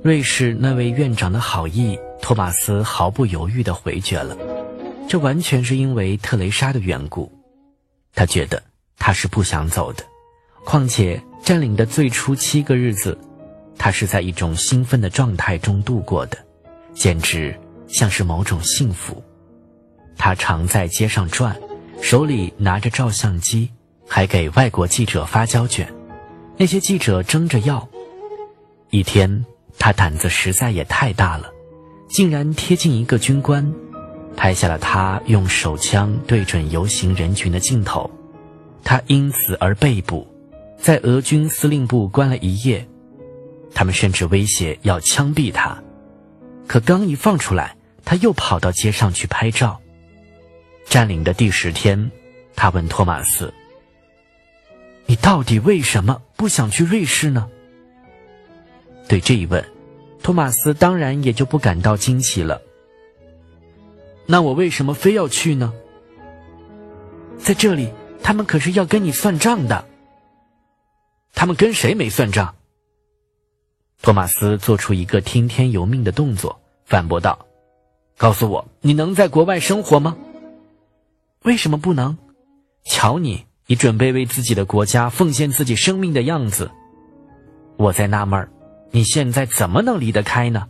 瑞士那位院长的好意，托马斯毫不犹豫地回绝了。这完全是因为特蕾莎的缘故。他觉得他是不想走的，况且占领的最初七个日子，他是在一种兴奋的状态中度过的，简直像是某种幸福。他常在街上转，手里拿着照相机，还给外国记者发胶卷。那些记者争着要。一天。他胆子实在也太大了，竟然贴近一个军官，拍下了他用手枪对准游行人群的镜头。他因此而被捕，在俄军司令部关了一夜。他们甚至威胁要枪毙他，可刚一放出来，他又跑到街上去拍照。占领的第十天，他问托马斯：“你到底为什么不想去瑞士呢？”对这一问，托马斯当然也就不感到惊奇了。那我为什么非要去呢？在这里，他们可是要跟你算账的。他们跟谁没算账？托马斯做出一个听天由命的动作，反驳道：“告诉我，你能在国外生活吗？为什么不能？瞧你，你准备为自己的国家奉献自己生命的样子。我在纳闷儿。”你现在怎么能离得开呢？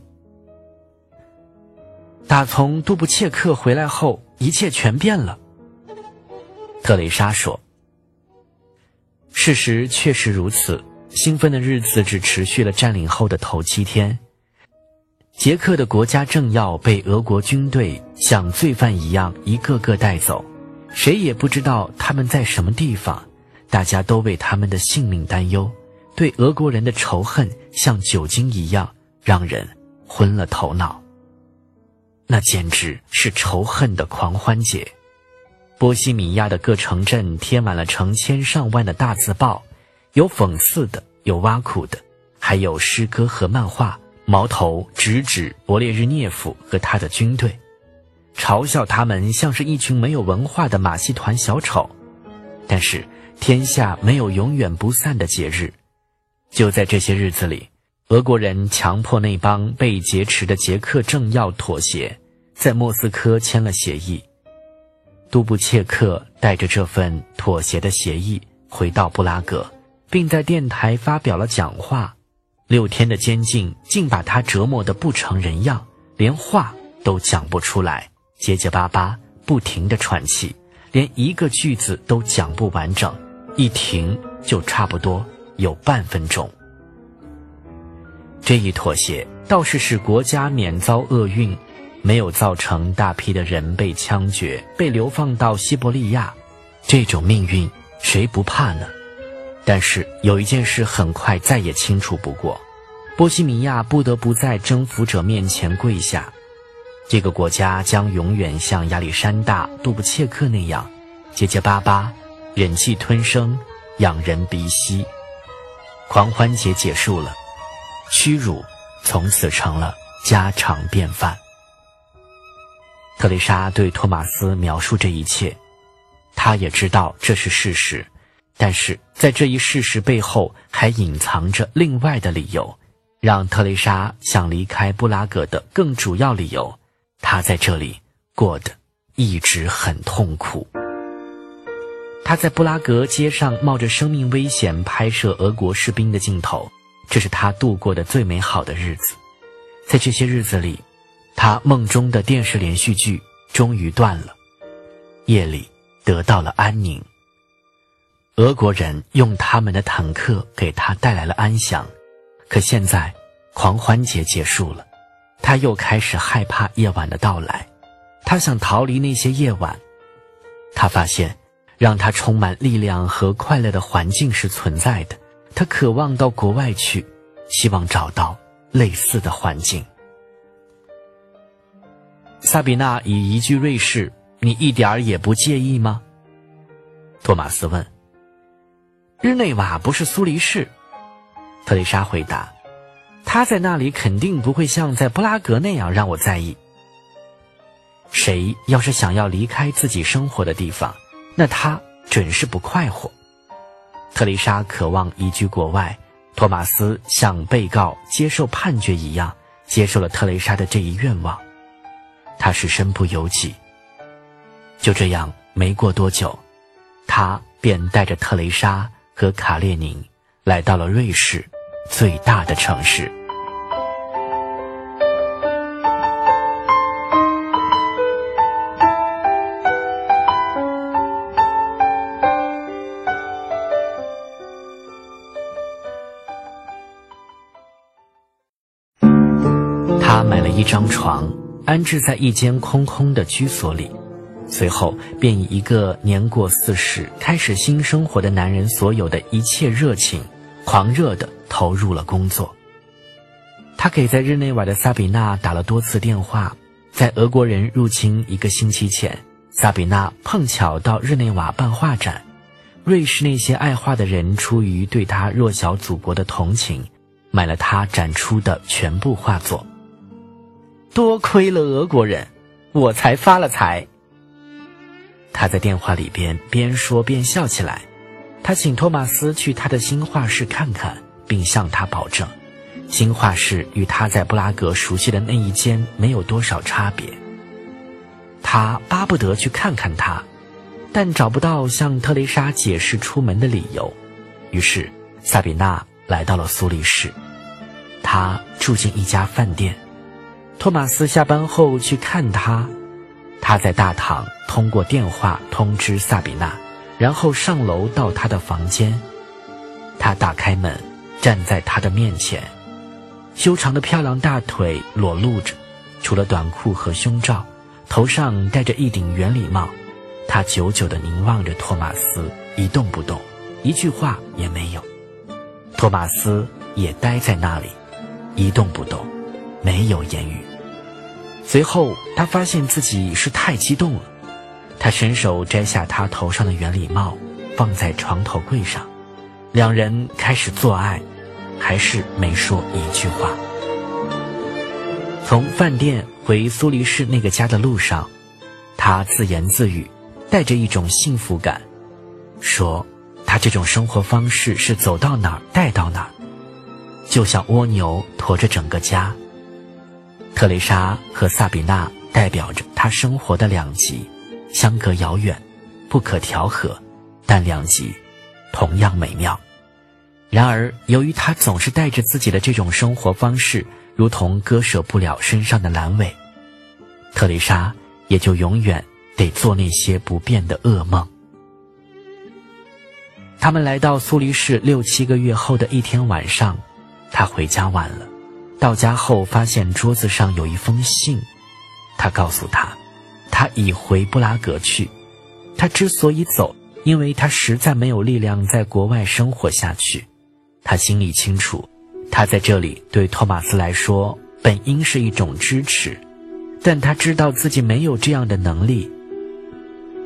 打从杜布切克回来后，一切全变了。特蕾莎说：“事实确实如此。兴奋的日子只持续了占领后的头七天。捷克的国家政要被俄国军队像罪犯一样一个个带走，谁也不知道他们在什么地方，大家都为他们的性命担忧。”对俄国人的仇恨像酒精一样，让人昏了头脑。那简直是仇恨的狂欢节。波西米亚的各城镇贴满了成千上万的大字报，有讽刺的，有挖苦的，还有诗歌和漫画，矛头直指勃列日涅夫和他的军队，嘲笑他们像是一群没有文化的马戏团小丑。但是，天下没有永远不散的节日。就在这些日子里，俄国人强迫那帮被劫持的捷克政要妥协，在莫斯科签了协议。杜布切克带着这份妥协的协议回到布拉格，并在电台发表了讲话。六天的监禁竟把他折磨得不成人样，连话都讲不出来，结结巴巴不停的喘气，连一个句子都讲不完整，一停就差不多有半分钟。这一妥协倒是使国家免遭厄运，没有造成大批的人被枪决、被流放到西伯利亚。这种命运谁不怕呢？但是有一件事很快再也清楚不过：波西米亚不得不在征服者面前跪下。这个国家将永远像亚历山大、杜布切克那样结结巴巴、忍气吞声、仰人鼻息。狂欢节结束了，屈辱从此成了家常便饭。特蕾莎对托马斯描述这一切，他也知道这是事实，但是在这一事实背后还隐藏着另外的理由，让特蕾莎想离开布拉格的更主要理由。他在这里过得一直很痛苦。他在布拉格街上冒着生命危险拍摄俄国士兵的镜头，这是他度过的最美好的日子。在这些日子里，他梦中的电视连续剧终于断了，夜里得到了安宁。俄国人用他们的坦克给他带来了安详，可现在狂欢节结束了。他又开始害怕夜晚的到来，他想逃离那些夜晚。他发现，让他充满力量和快乐的环境是存在的。他渴望到国外去，希望找到类似的环境。萨比娜以一句瑞士：“你一点儿也不介意吗？”托马斯问。“日内瓦不是苏黎世。”特蕾莎回答。他在那里肯定不会像在布拉格那样让我在意。谁要是想要离开自己生活的地方，那他准是不快活。特蕾莎渴望移居国外，托马斯像被告接受判决一样接受了特蕾莎的这一愿望。他是身不由己。就这样，没过多久，他便带着特蕾莎和卡列宁来到了瑞士。最大的城市。一张床，安置在一间空空的居所里，随后便以一个年过四十、开始新生活的男人所有的一切热情，狂热的。投入了工作。他给在日内瓦的萨比娜打了多次电话。在俄国人入侵一个星期前，萨比娜碰巧到日内瓦办画展。瑞士那些爱画的人出于对他弱小祖国的同情，买了他展出的全部画作。多亏了俄国人，我才发了财。他在电话里边边说边笑起来。他请托马斯去他的新画室看看。并向他保证，新画室与他在布拉格熟悉的那一间没有多少差别。他巴不得去看看他，但找不到向特蕾莎解释出门的理由。于是，萨比娜来到了苏黎世。她住进一家饭店。托马斯下班后去看他。他在大堂通过电话通知萨比娜，然后上楼到他的房间。他打开门。站在他的面前，修长的漂亮大腿裸露着，除了短裤和胸罩，头上戴着一顶圆礼帽。他久久地凝望着托马斯，一动不动，一句话也没有。托马斯也呆在那里，一动不动，没有言语。随后，他发现自己是太激动了，他伸手摘下他头上的圆礼帽，放在床头柜上，两人开始做爱。还是没说一句话。从饭店回苏黎世那个家的路上，他自言自语，带着一种幸福感，说：“他这种生活方式是走到哪儿带到哪儿，就像蜗牛驮着整个家。”特蕾莎和萨比娜代表着他生活的两极，相隔遥远，不可调和，但两极同样美妙。然而，由于他总是带着自己的这种生活方式，如同割舍不了身上的阑尾，特蕾莎也就永远得做那些不变的噩梦。他们来到苏黎世六七个月后的一天晚上，他回家晚了，到家后发现桌子上有一封信，他告诉他，他已回布拉格去。他之所以走，因为他实在没有力量在国外生活下去。他心里清楚，他在这里对托马斯来说本应是一种支持，但他知道自己没有这样的能力。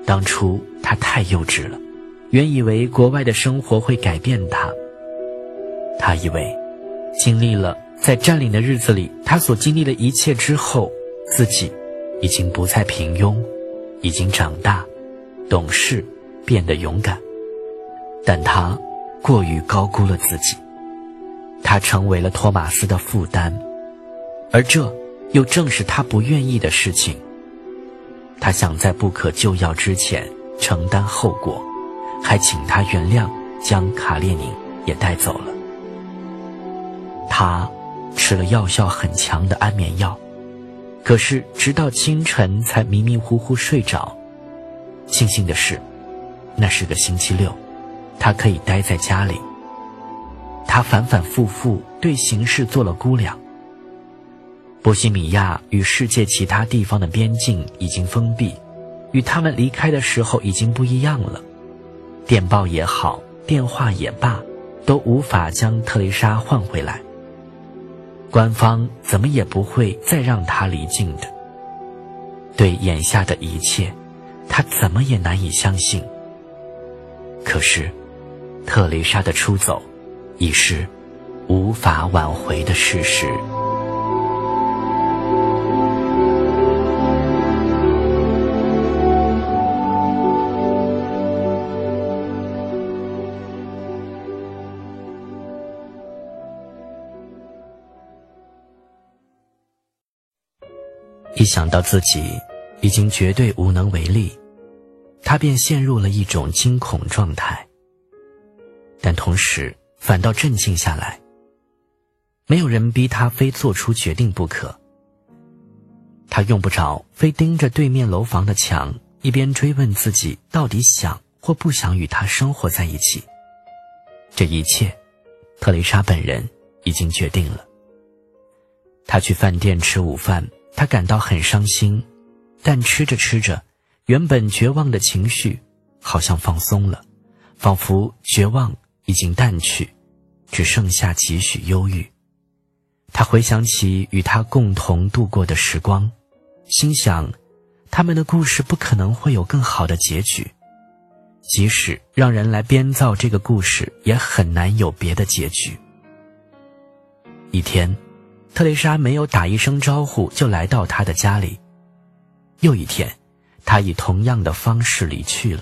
当初他太幼稚了。原以为国外的生活会改变他，他以为经历了在占领的日子里他所经历的一切之后，自己已经不再平庸，已经长大、懂事，变得勇敢。但他过于高估了自己，他成为了托马斯的负担，而这又正是他不愿意的事情。他想在不可救药之前承担后果。还请他原谅，将卡列宁也带走了。他吃了药效很强的安眠药，可是直到清晨才迷迷糊糊睡着。庆幸的是，那是个星期六，他可以待在家里。他反反复复对形势做了估量。波西米亚与世界其他地方的边境已经封闭，与他们离开的时候已经不一样了。电报也好，电话也罢，都无法将特蕾莎换回来。官方怎么也不会再让他离境的。对眼下的一切，他怎么也难以相信。可是，特蕾莎的出走，已是无法挽回的事实。想到自己已经绝对无能为力，他便陷入了一种惊恐状态。但同时反倒镇静下来。没有人逼他非做出决定不可。他用不着非盯着对面楼房的墙，一边追问自己到底想或不想与他生活在一起。这一切，特蕾莎本人已经决定了。他去饭店吃午饭。他感到很伤心，但吃着吃着，原本绝望的情绪好像放松了，仿佛绝望已经淡去，只剩下几许忧郁。他回想起与他共同度过的时光，心想，他们的故事不可能会有更好的结局，即使让人来编造这个故事，也很难有别的结局。一天。特蕾莎没有打一声招呼就来到他的家里。又一天，他以同样的方式离去了。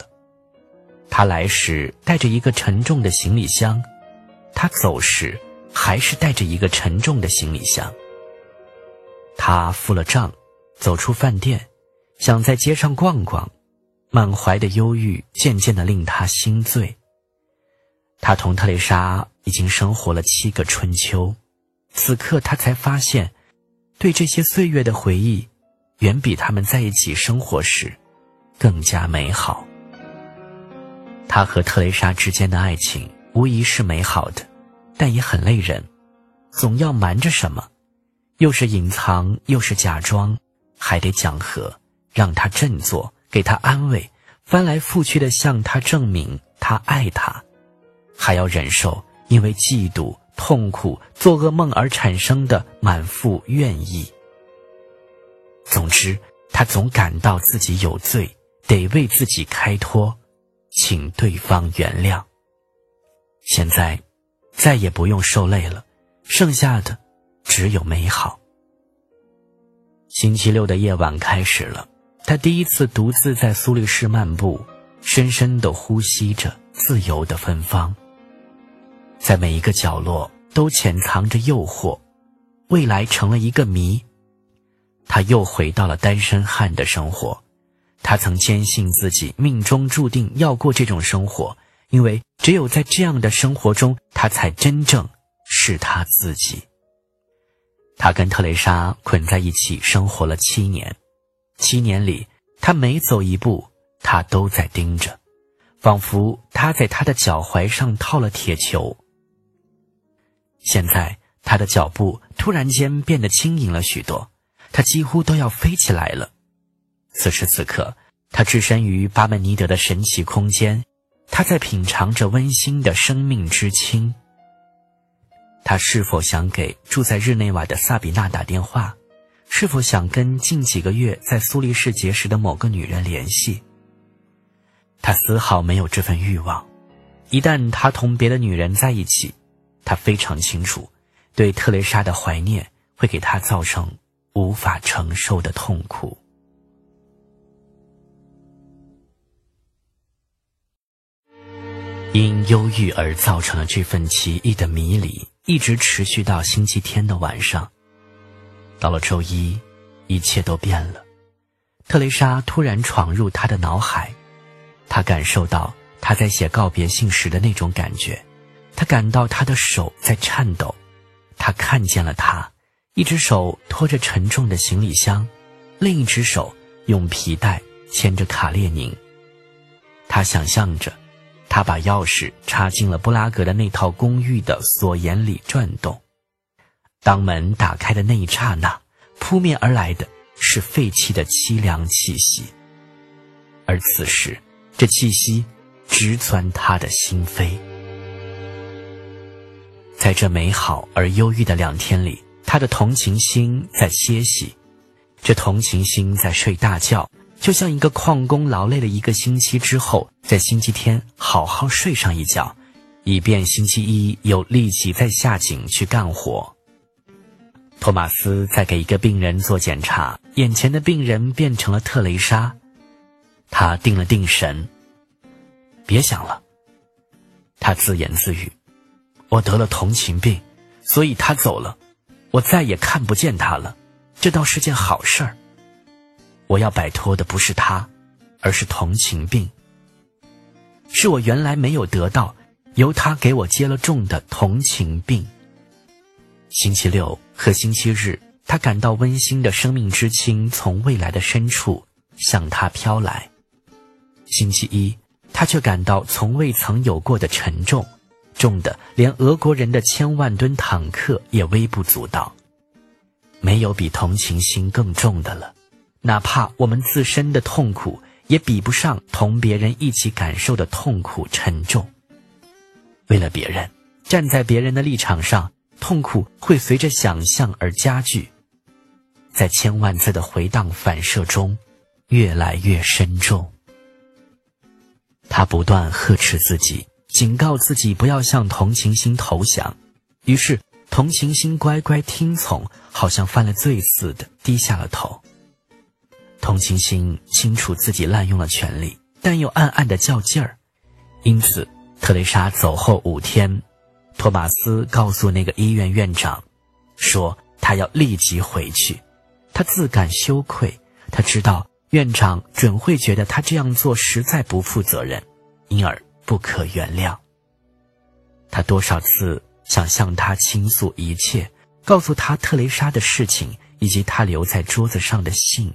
他来时带着一个沉重的行李箱，他走时还是带着一个沉重的行李箱。他付了账，走出饭店，想在街上逛逛，满怀的忧郁渐渐的令他心醉。他同特蕾莎已经生活了七个春秋。此刻，他才发现，对这些岁月的回忆，远比他们在一起生活时更加美好。他和特蕾莎之间的爱情无疑是美好的，但也很累人，总要瞒着什么，又是隐藏，又是假装，还得讲和，让他振作，给他安慰，翻来覆去的向他证明他爱他，还要忍受因为嫉妒。痛苦、做噩梦而产生的满腹怨意。总之，他总感到自己有罪，得为自己开脱，请对方原谅。现在，再也不用受累了，剩下的只有美好。星期六的夜晚开始了，他第一次独自在苏黎世漫步，深深的呼吸着自由的芬芳。在每一个角落都潜藏着诱惑，未来成了一个谜。他又回到了单身汉的生活，他曾坚信自己命中注定要过这种生活，因为只有在这样的生活中，他才真正是他自己。他跟特蕾莎捆在一起生活了七年，七年里，他每走一步，他都在盯着，仿佛他在他的脚踝上套了铁球。现在他的脚步突然间变得轻盈了许多，他几乎都要飞起来了。此时此刻，他置身于巴门尼德的神奇空间，他在品尝着温馨的生命之轻。他是否想给住在日内瓦的萨比娜打电话？是否想跟近几个月在苏黎世结识的某个女人联系？他丝毫没有这份欲望。一旦他同别的女人在一起，他非常清楚，对特蕾莎的怀念会给他造成无法承受的痛苦。因忧郁而造成了这份奇异的迷离，一直持续到星期天的晚上。到了周一，一切都变了。特蕾莎突然闯入他的脑海，他感受到他在写告别信时的那种感觉，他感到他的手在颤抖，他看见了他，一只手拖着沉重的行李箱，另一只手用皮带牵着卡列宁。他想象着。他把钥匙插进了布拉格的那套公寓的锁眼里转动。当门打开的那一刹那，扑面而来的是废弃的凄凉气息。而此时，这气息直钻他的心扉。在这美好而忧郁的两天里，他的同情心在歇息，这同情心在睡大觉。就像一个矿工劳累了一个星期之后，在星期天好好睡上一觉，以便星期一有力气再下井去干活。托马斯在给一个病人做检查，眼前的病人变成了特蕾莎。他定了定神，别想了。他自言自语：“我得了同情病，所以他走了，我再也看不见他了。这倒是件好事儿。”我要摆脱的不是他，而是同情病。是我原来没有得到，由他给我接了种的同情病。星期六和星期日，他感到温馨的生命之轻从未来的深处向他飘来；星期一，他却感到从未曾有过的沉重，重的连俄国人的千万吨坦克也微不足道。没有比同情心更重的了。哪怕我们自身的痛苦也比不上同别人一起感受的痛苦沉重。为了别人，站在别人的立场上，痛苦会随着想象而加剧，在千万次的回荡反射中，越来越深重。他不断呵斥自己，警告自己不要向同情心投降。于是，同情心乖乖听从，好像犯了罪似的，低下了头。同情心清楚自己滥用了权力，但又暗暗的较劲儿，因此，特蕾莎走后五天，托马斯告诉那个医院院长，说他要立即回去。他自感羞愧，他知道院长准会觉得他这样做实在不负责任，因而不可原谅。他多少次想向他倾诉一切，告诉他特蕾莎的事情以及他留在桌子上的信。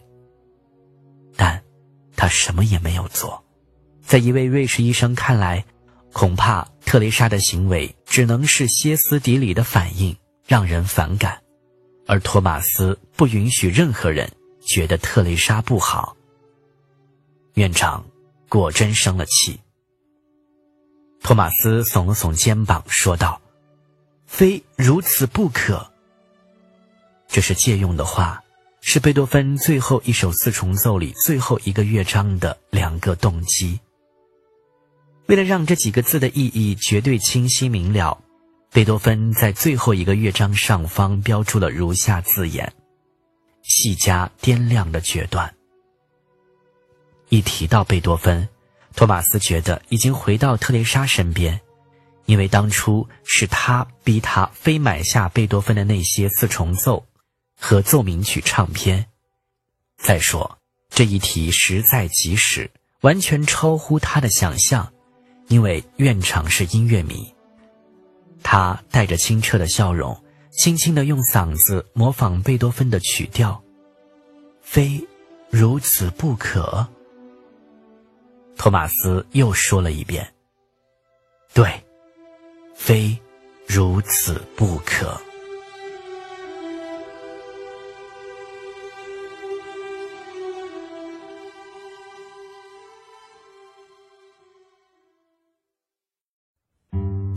但，他什么也没有做。在一位瑞士医生看来，恐怕特蕾莎的行为只能是歇斯底里的反应，让人反感。而托马斯不允许任何人觉得特蕾莎不好。院长果真生了气。托马斯耸了耸肩膀，说道：“非如此不可。”这是借用的话。是贝多芬最后一首四重奏里最后一个乐章的两个动机。为了让这几个字的意义绝对清晰明了，贝多芬在最后一个乐章上方标注了如下字眼：“细加掂量的决断。”一提到贝多芬，托马斯觉得已经回到特蕾莎身边，因为当初是他逼他非买下贝多芬的那些四重奏。和奏鸣曲唱片。再说这一题实在及时，完全超乎他的想象，因为院长是音乐迷。他带着清澈的笑容，轻轻地用嗓子模仿贝多芬的曲调。非如此不可？托马斯又说了一遍：“对，非如此不可。”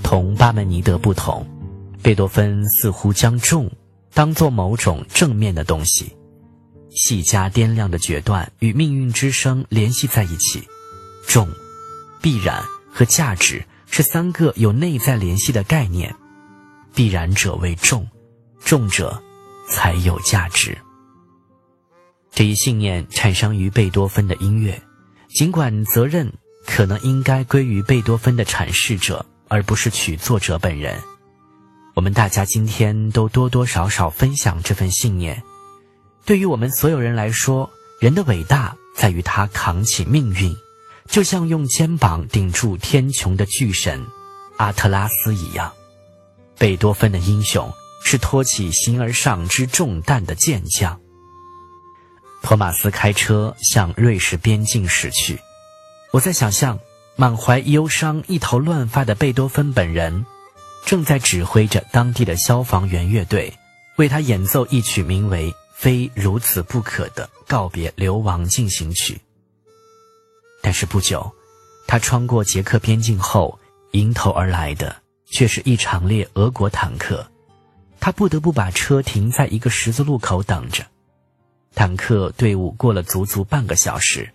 同巴门尼德不同，贝多芬似乎将重当做某种正面的东西，细加掂量的决断与命运之声联系在一起。重、必然和价值是三个有内在联系的概念。必然者为重，重者才有价值。这一信念产生于贝多芬的音乐，尽管责任可能应该归于贝多芬的阐释者。而不是曲作者本人。我们大家今天都多多少少分享这份信念。对于我们所有人来说，人的伟大在于他扛起命运，就像用肩膀顶住天穹的巨神阿特拉斯一样。贝多芬的英雄是托起形而上之重担的健将。托马斯开车向瑞士边境驶去，我在想象。满怀忧伤、一头乱发的贝多芬本人，正在指挥着当地的消防员乐队，为他演奏一曲名为《非如此不可》的告别流亡进行曲。但是不久，他穿过捷克边境后，迎头而来的却是一长列俄国坦克，他不得不把车停在一个十字路口等着。坦克队伍过了足足半个小时。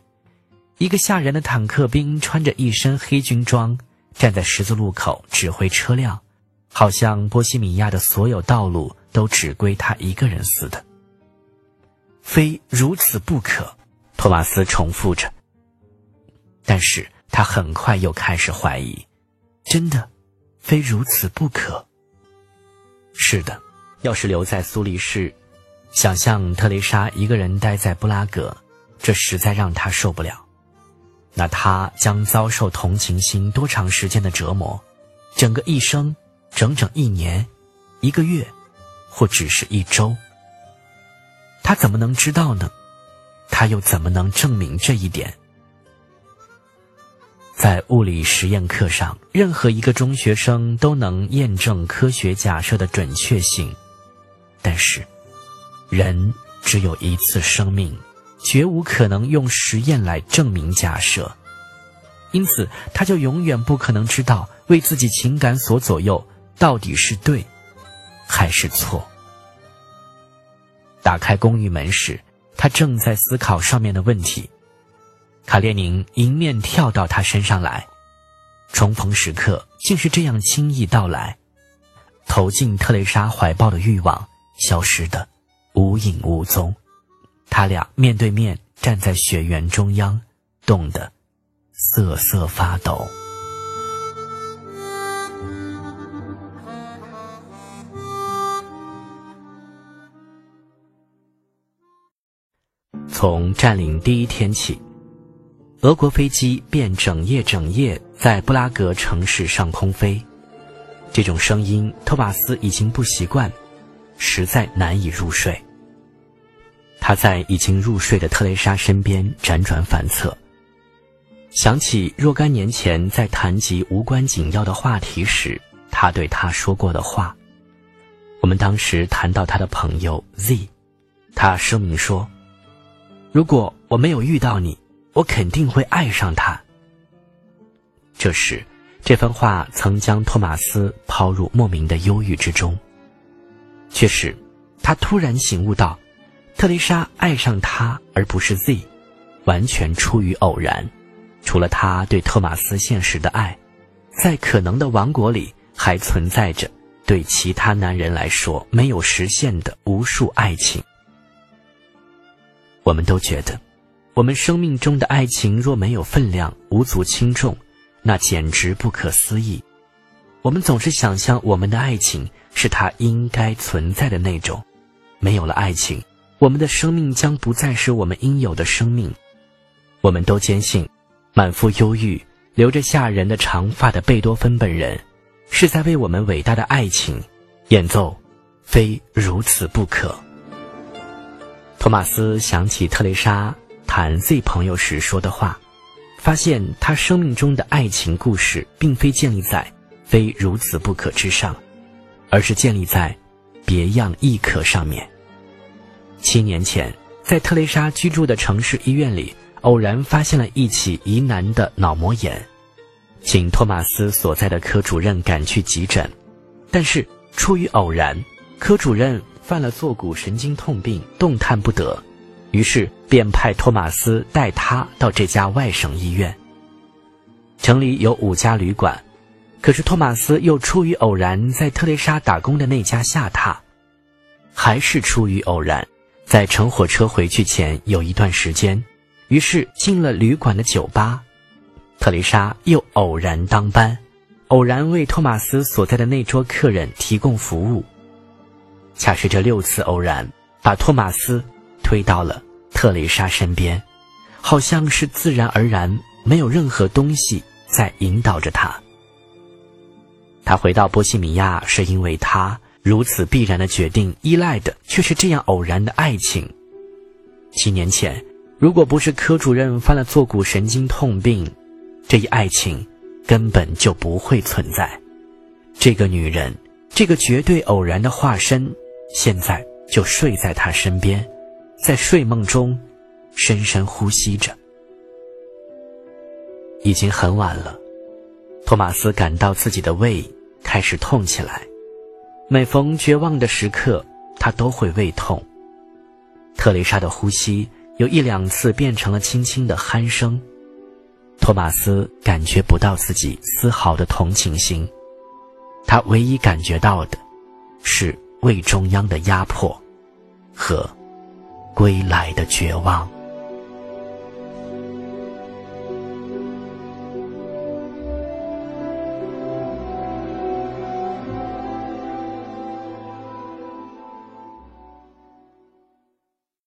一个吓人的坦克兵穿着一身黑军装，站在十字路口指挥车辆，好像波西米亚的所有道路都只归他一个人似的。非如此不可，托马斯重复着。但是他很快又开始怀疑：真的，非如此不可？是的，要是留在苏黎世，想象特蕾莎一个人待在布拉格，这实在让他受不了。那他将遭受同情心多长时间的折磨？整个一生，整整一年，一个月，或只是一周？他怎么能知道呢？他又怎么能证明这一点？在物理实验课上，任何一个中学生都能验证科学假设的准确性，但是，人只有一次生命。绝无可能用实验来证明假设，因此他就永远不可能知道为自己情感所左右到底是对还是错。打开公寓门时，他正在思考上面的问题。卡列宁迎面跳到他身上来，重逢时刻竟是这样轻易到来，投进特蕾莎怀抱的欲望消失的无影无踪。他俩面对面站在雪原中央，冻得瑟瑟发抖。从占领第一天起，俄国飞机便整夜整夜在布拉格城市上空飞。这种声音，托马斯已经不习惯，实在难以入睡。他在已经入睡的特蕾莎身边辗转反侧，想起若干年前在谈及无关紧要的话题时，他对她说过的话。我们当时谈到他的朋友 Z，他声明说：“如果我没有遇到你，我肯定会爱上他。”这时，这番话曾将托马斯抛入莫名的忧郁之中，却是他突然醒悟到。特蕾莎爱上他而不是 Z，完全出于偶然。除了他对托马斯现实的爱，在可能的王国里还存在着对其他男人来说没有实现的无数爱情。我们都觉得，我们生命中的爱情若没有分量、无足轻重，那简直不可思议。我们总是想象我们的爱情是它应该存在的那种。没有了爱情。我们的生命将不再是我们应有的生命。我们都坚信，满腹忧郁、留着吓人的长发的贝多芬本人，是在为我们伟大的爱情演奏，非如此不可。托马斯想起特蕾莎谈 Z 朋友时说的话，发现他生命中的爱情故事并非建立在“非如此不可”之上，而是建立在“别样亦可”上面。七年前，在特蕾莎居住的城市医院里，偶然发现了一起疑难的脑膜炎，请托马斯所在的科主任赶去急诊，但是出于偶然，科主任犯了坐骨神经痛病，动弹不得。于是便派托马斯带他到这家外省医院。城里有五家旅馆，可是托马斯又出于偶然在特蕾莎打工的那家下榻，还是出于偶然，在乘火车回去前有一段时间，于是进了旅馆的酒吧。特蕾莎又偶然当班，偶然为托马斯所在的那桌客人提供服务。恰是这六次偶然，把托马斯。推到了特蕾莎身边，好像是自然而然，没有任何东西在引导着他。他回到波西米亚，是因为他如此必然的决定，依赖的却是这样偶然的爱情。七年前，如果不是科主任犯了坐骨神经痛病，这一爱情根本就不会存在。这个女人，这个绝对偶然的化身，现在就睡在他身边。在睡梦中，深深呼吸着。已经很晚了，托马斯感到自己的胃开始痛起来。每逢绝望的时刻，他都会胃痛。特蕾莎的呼吸有一两次变成了轻轻的鼾声。托马斯感觉不到自己丝毫的同情心，他唯一感觉到的，是胃中央的压迫，和。归来的绝望。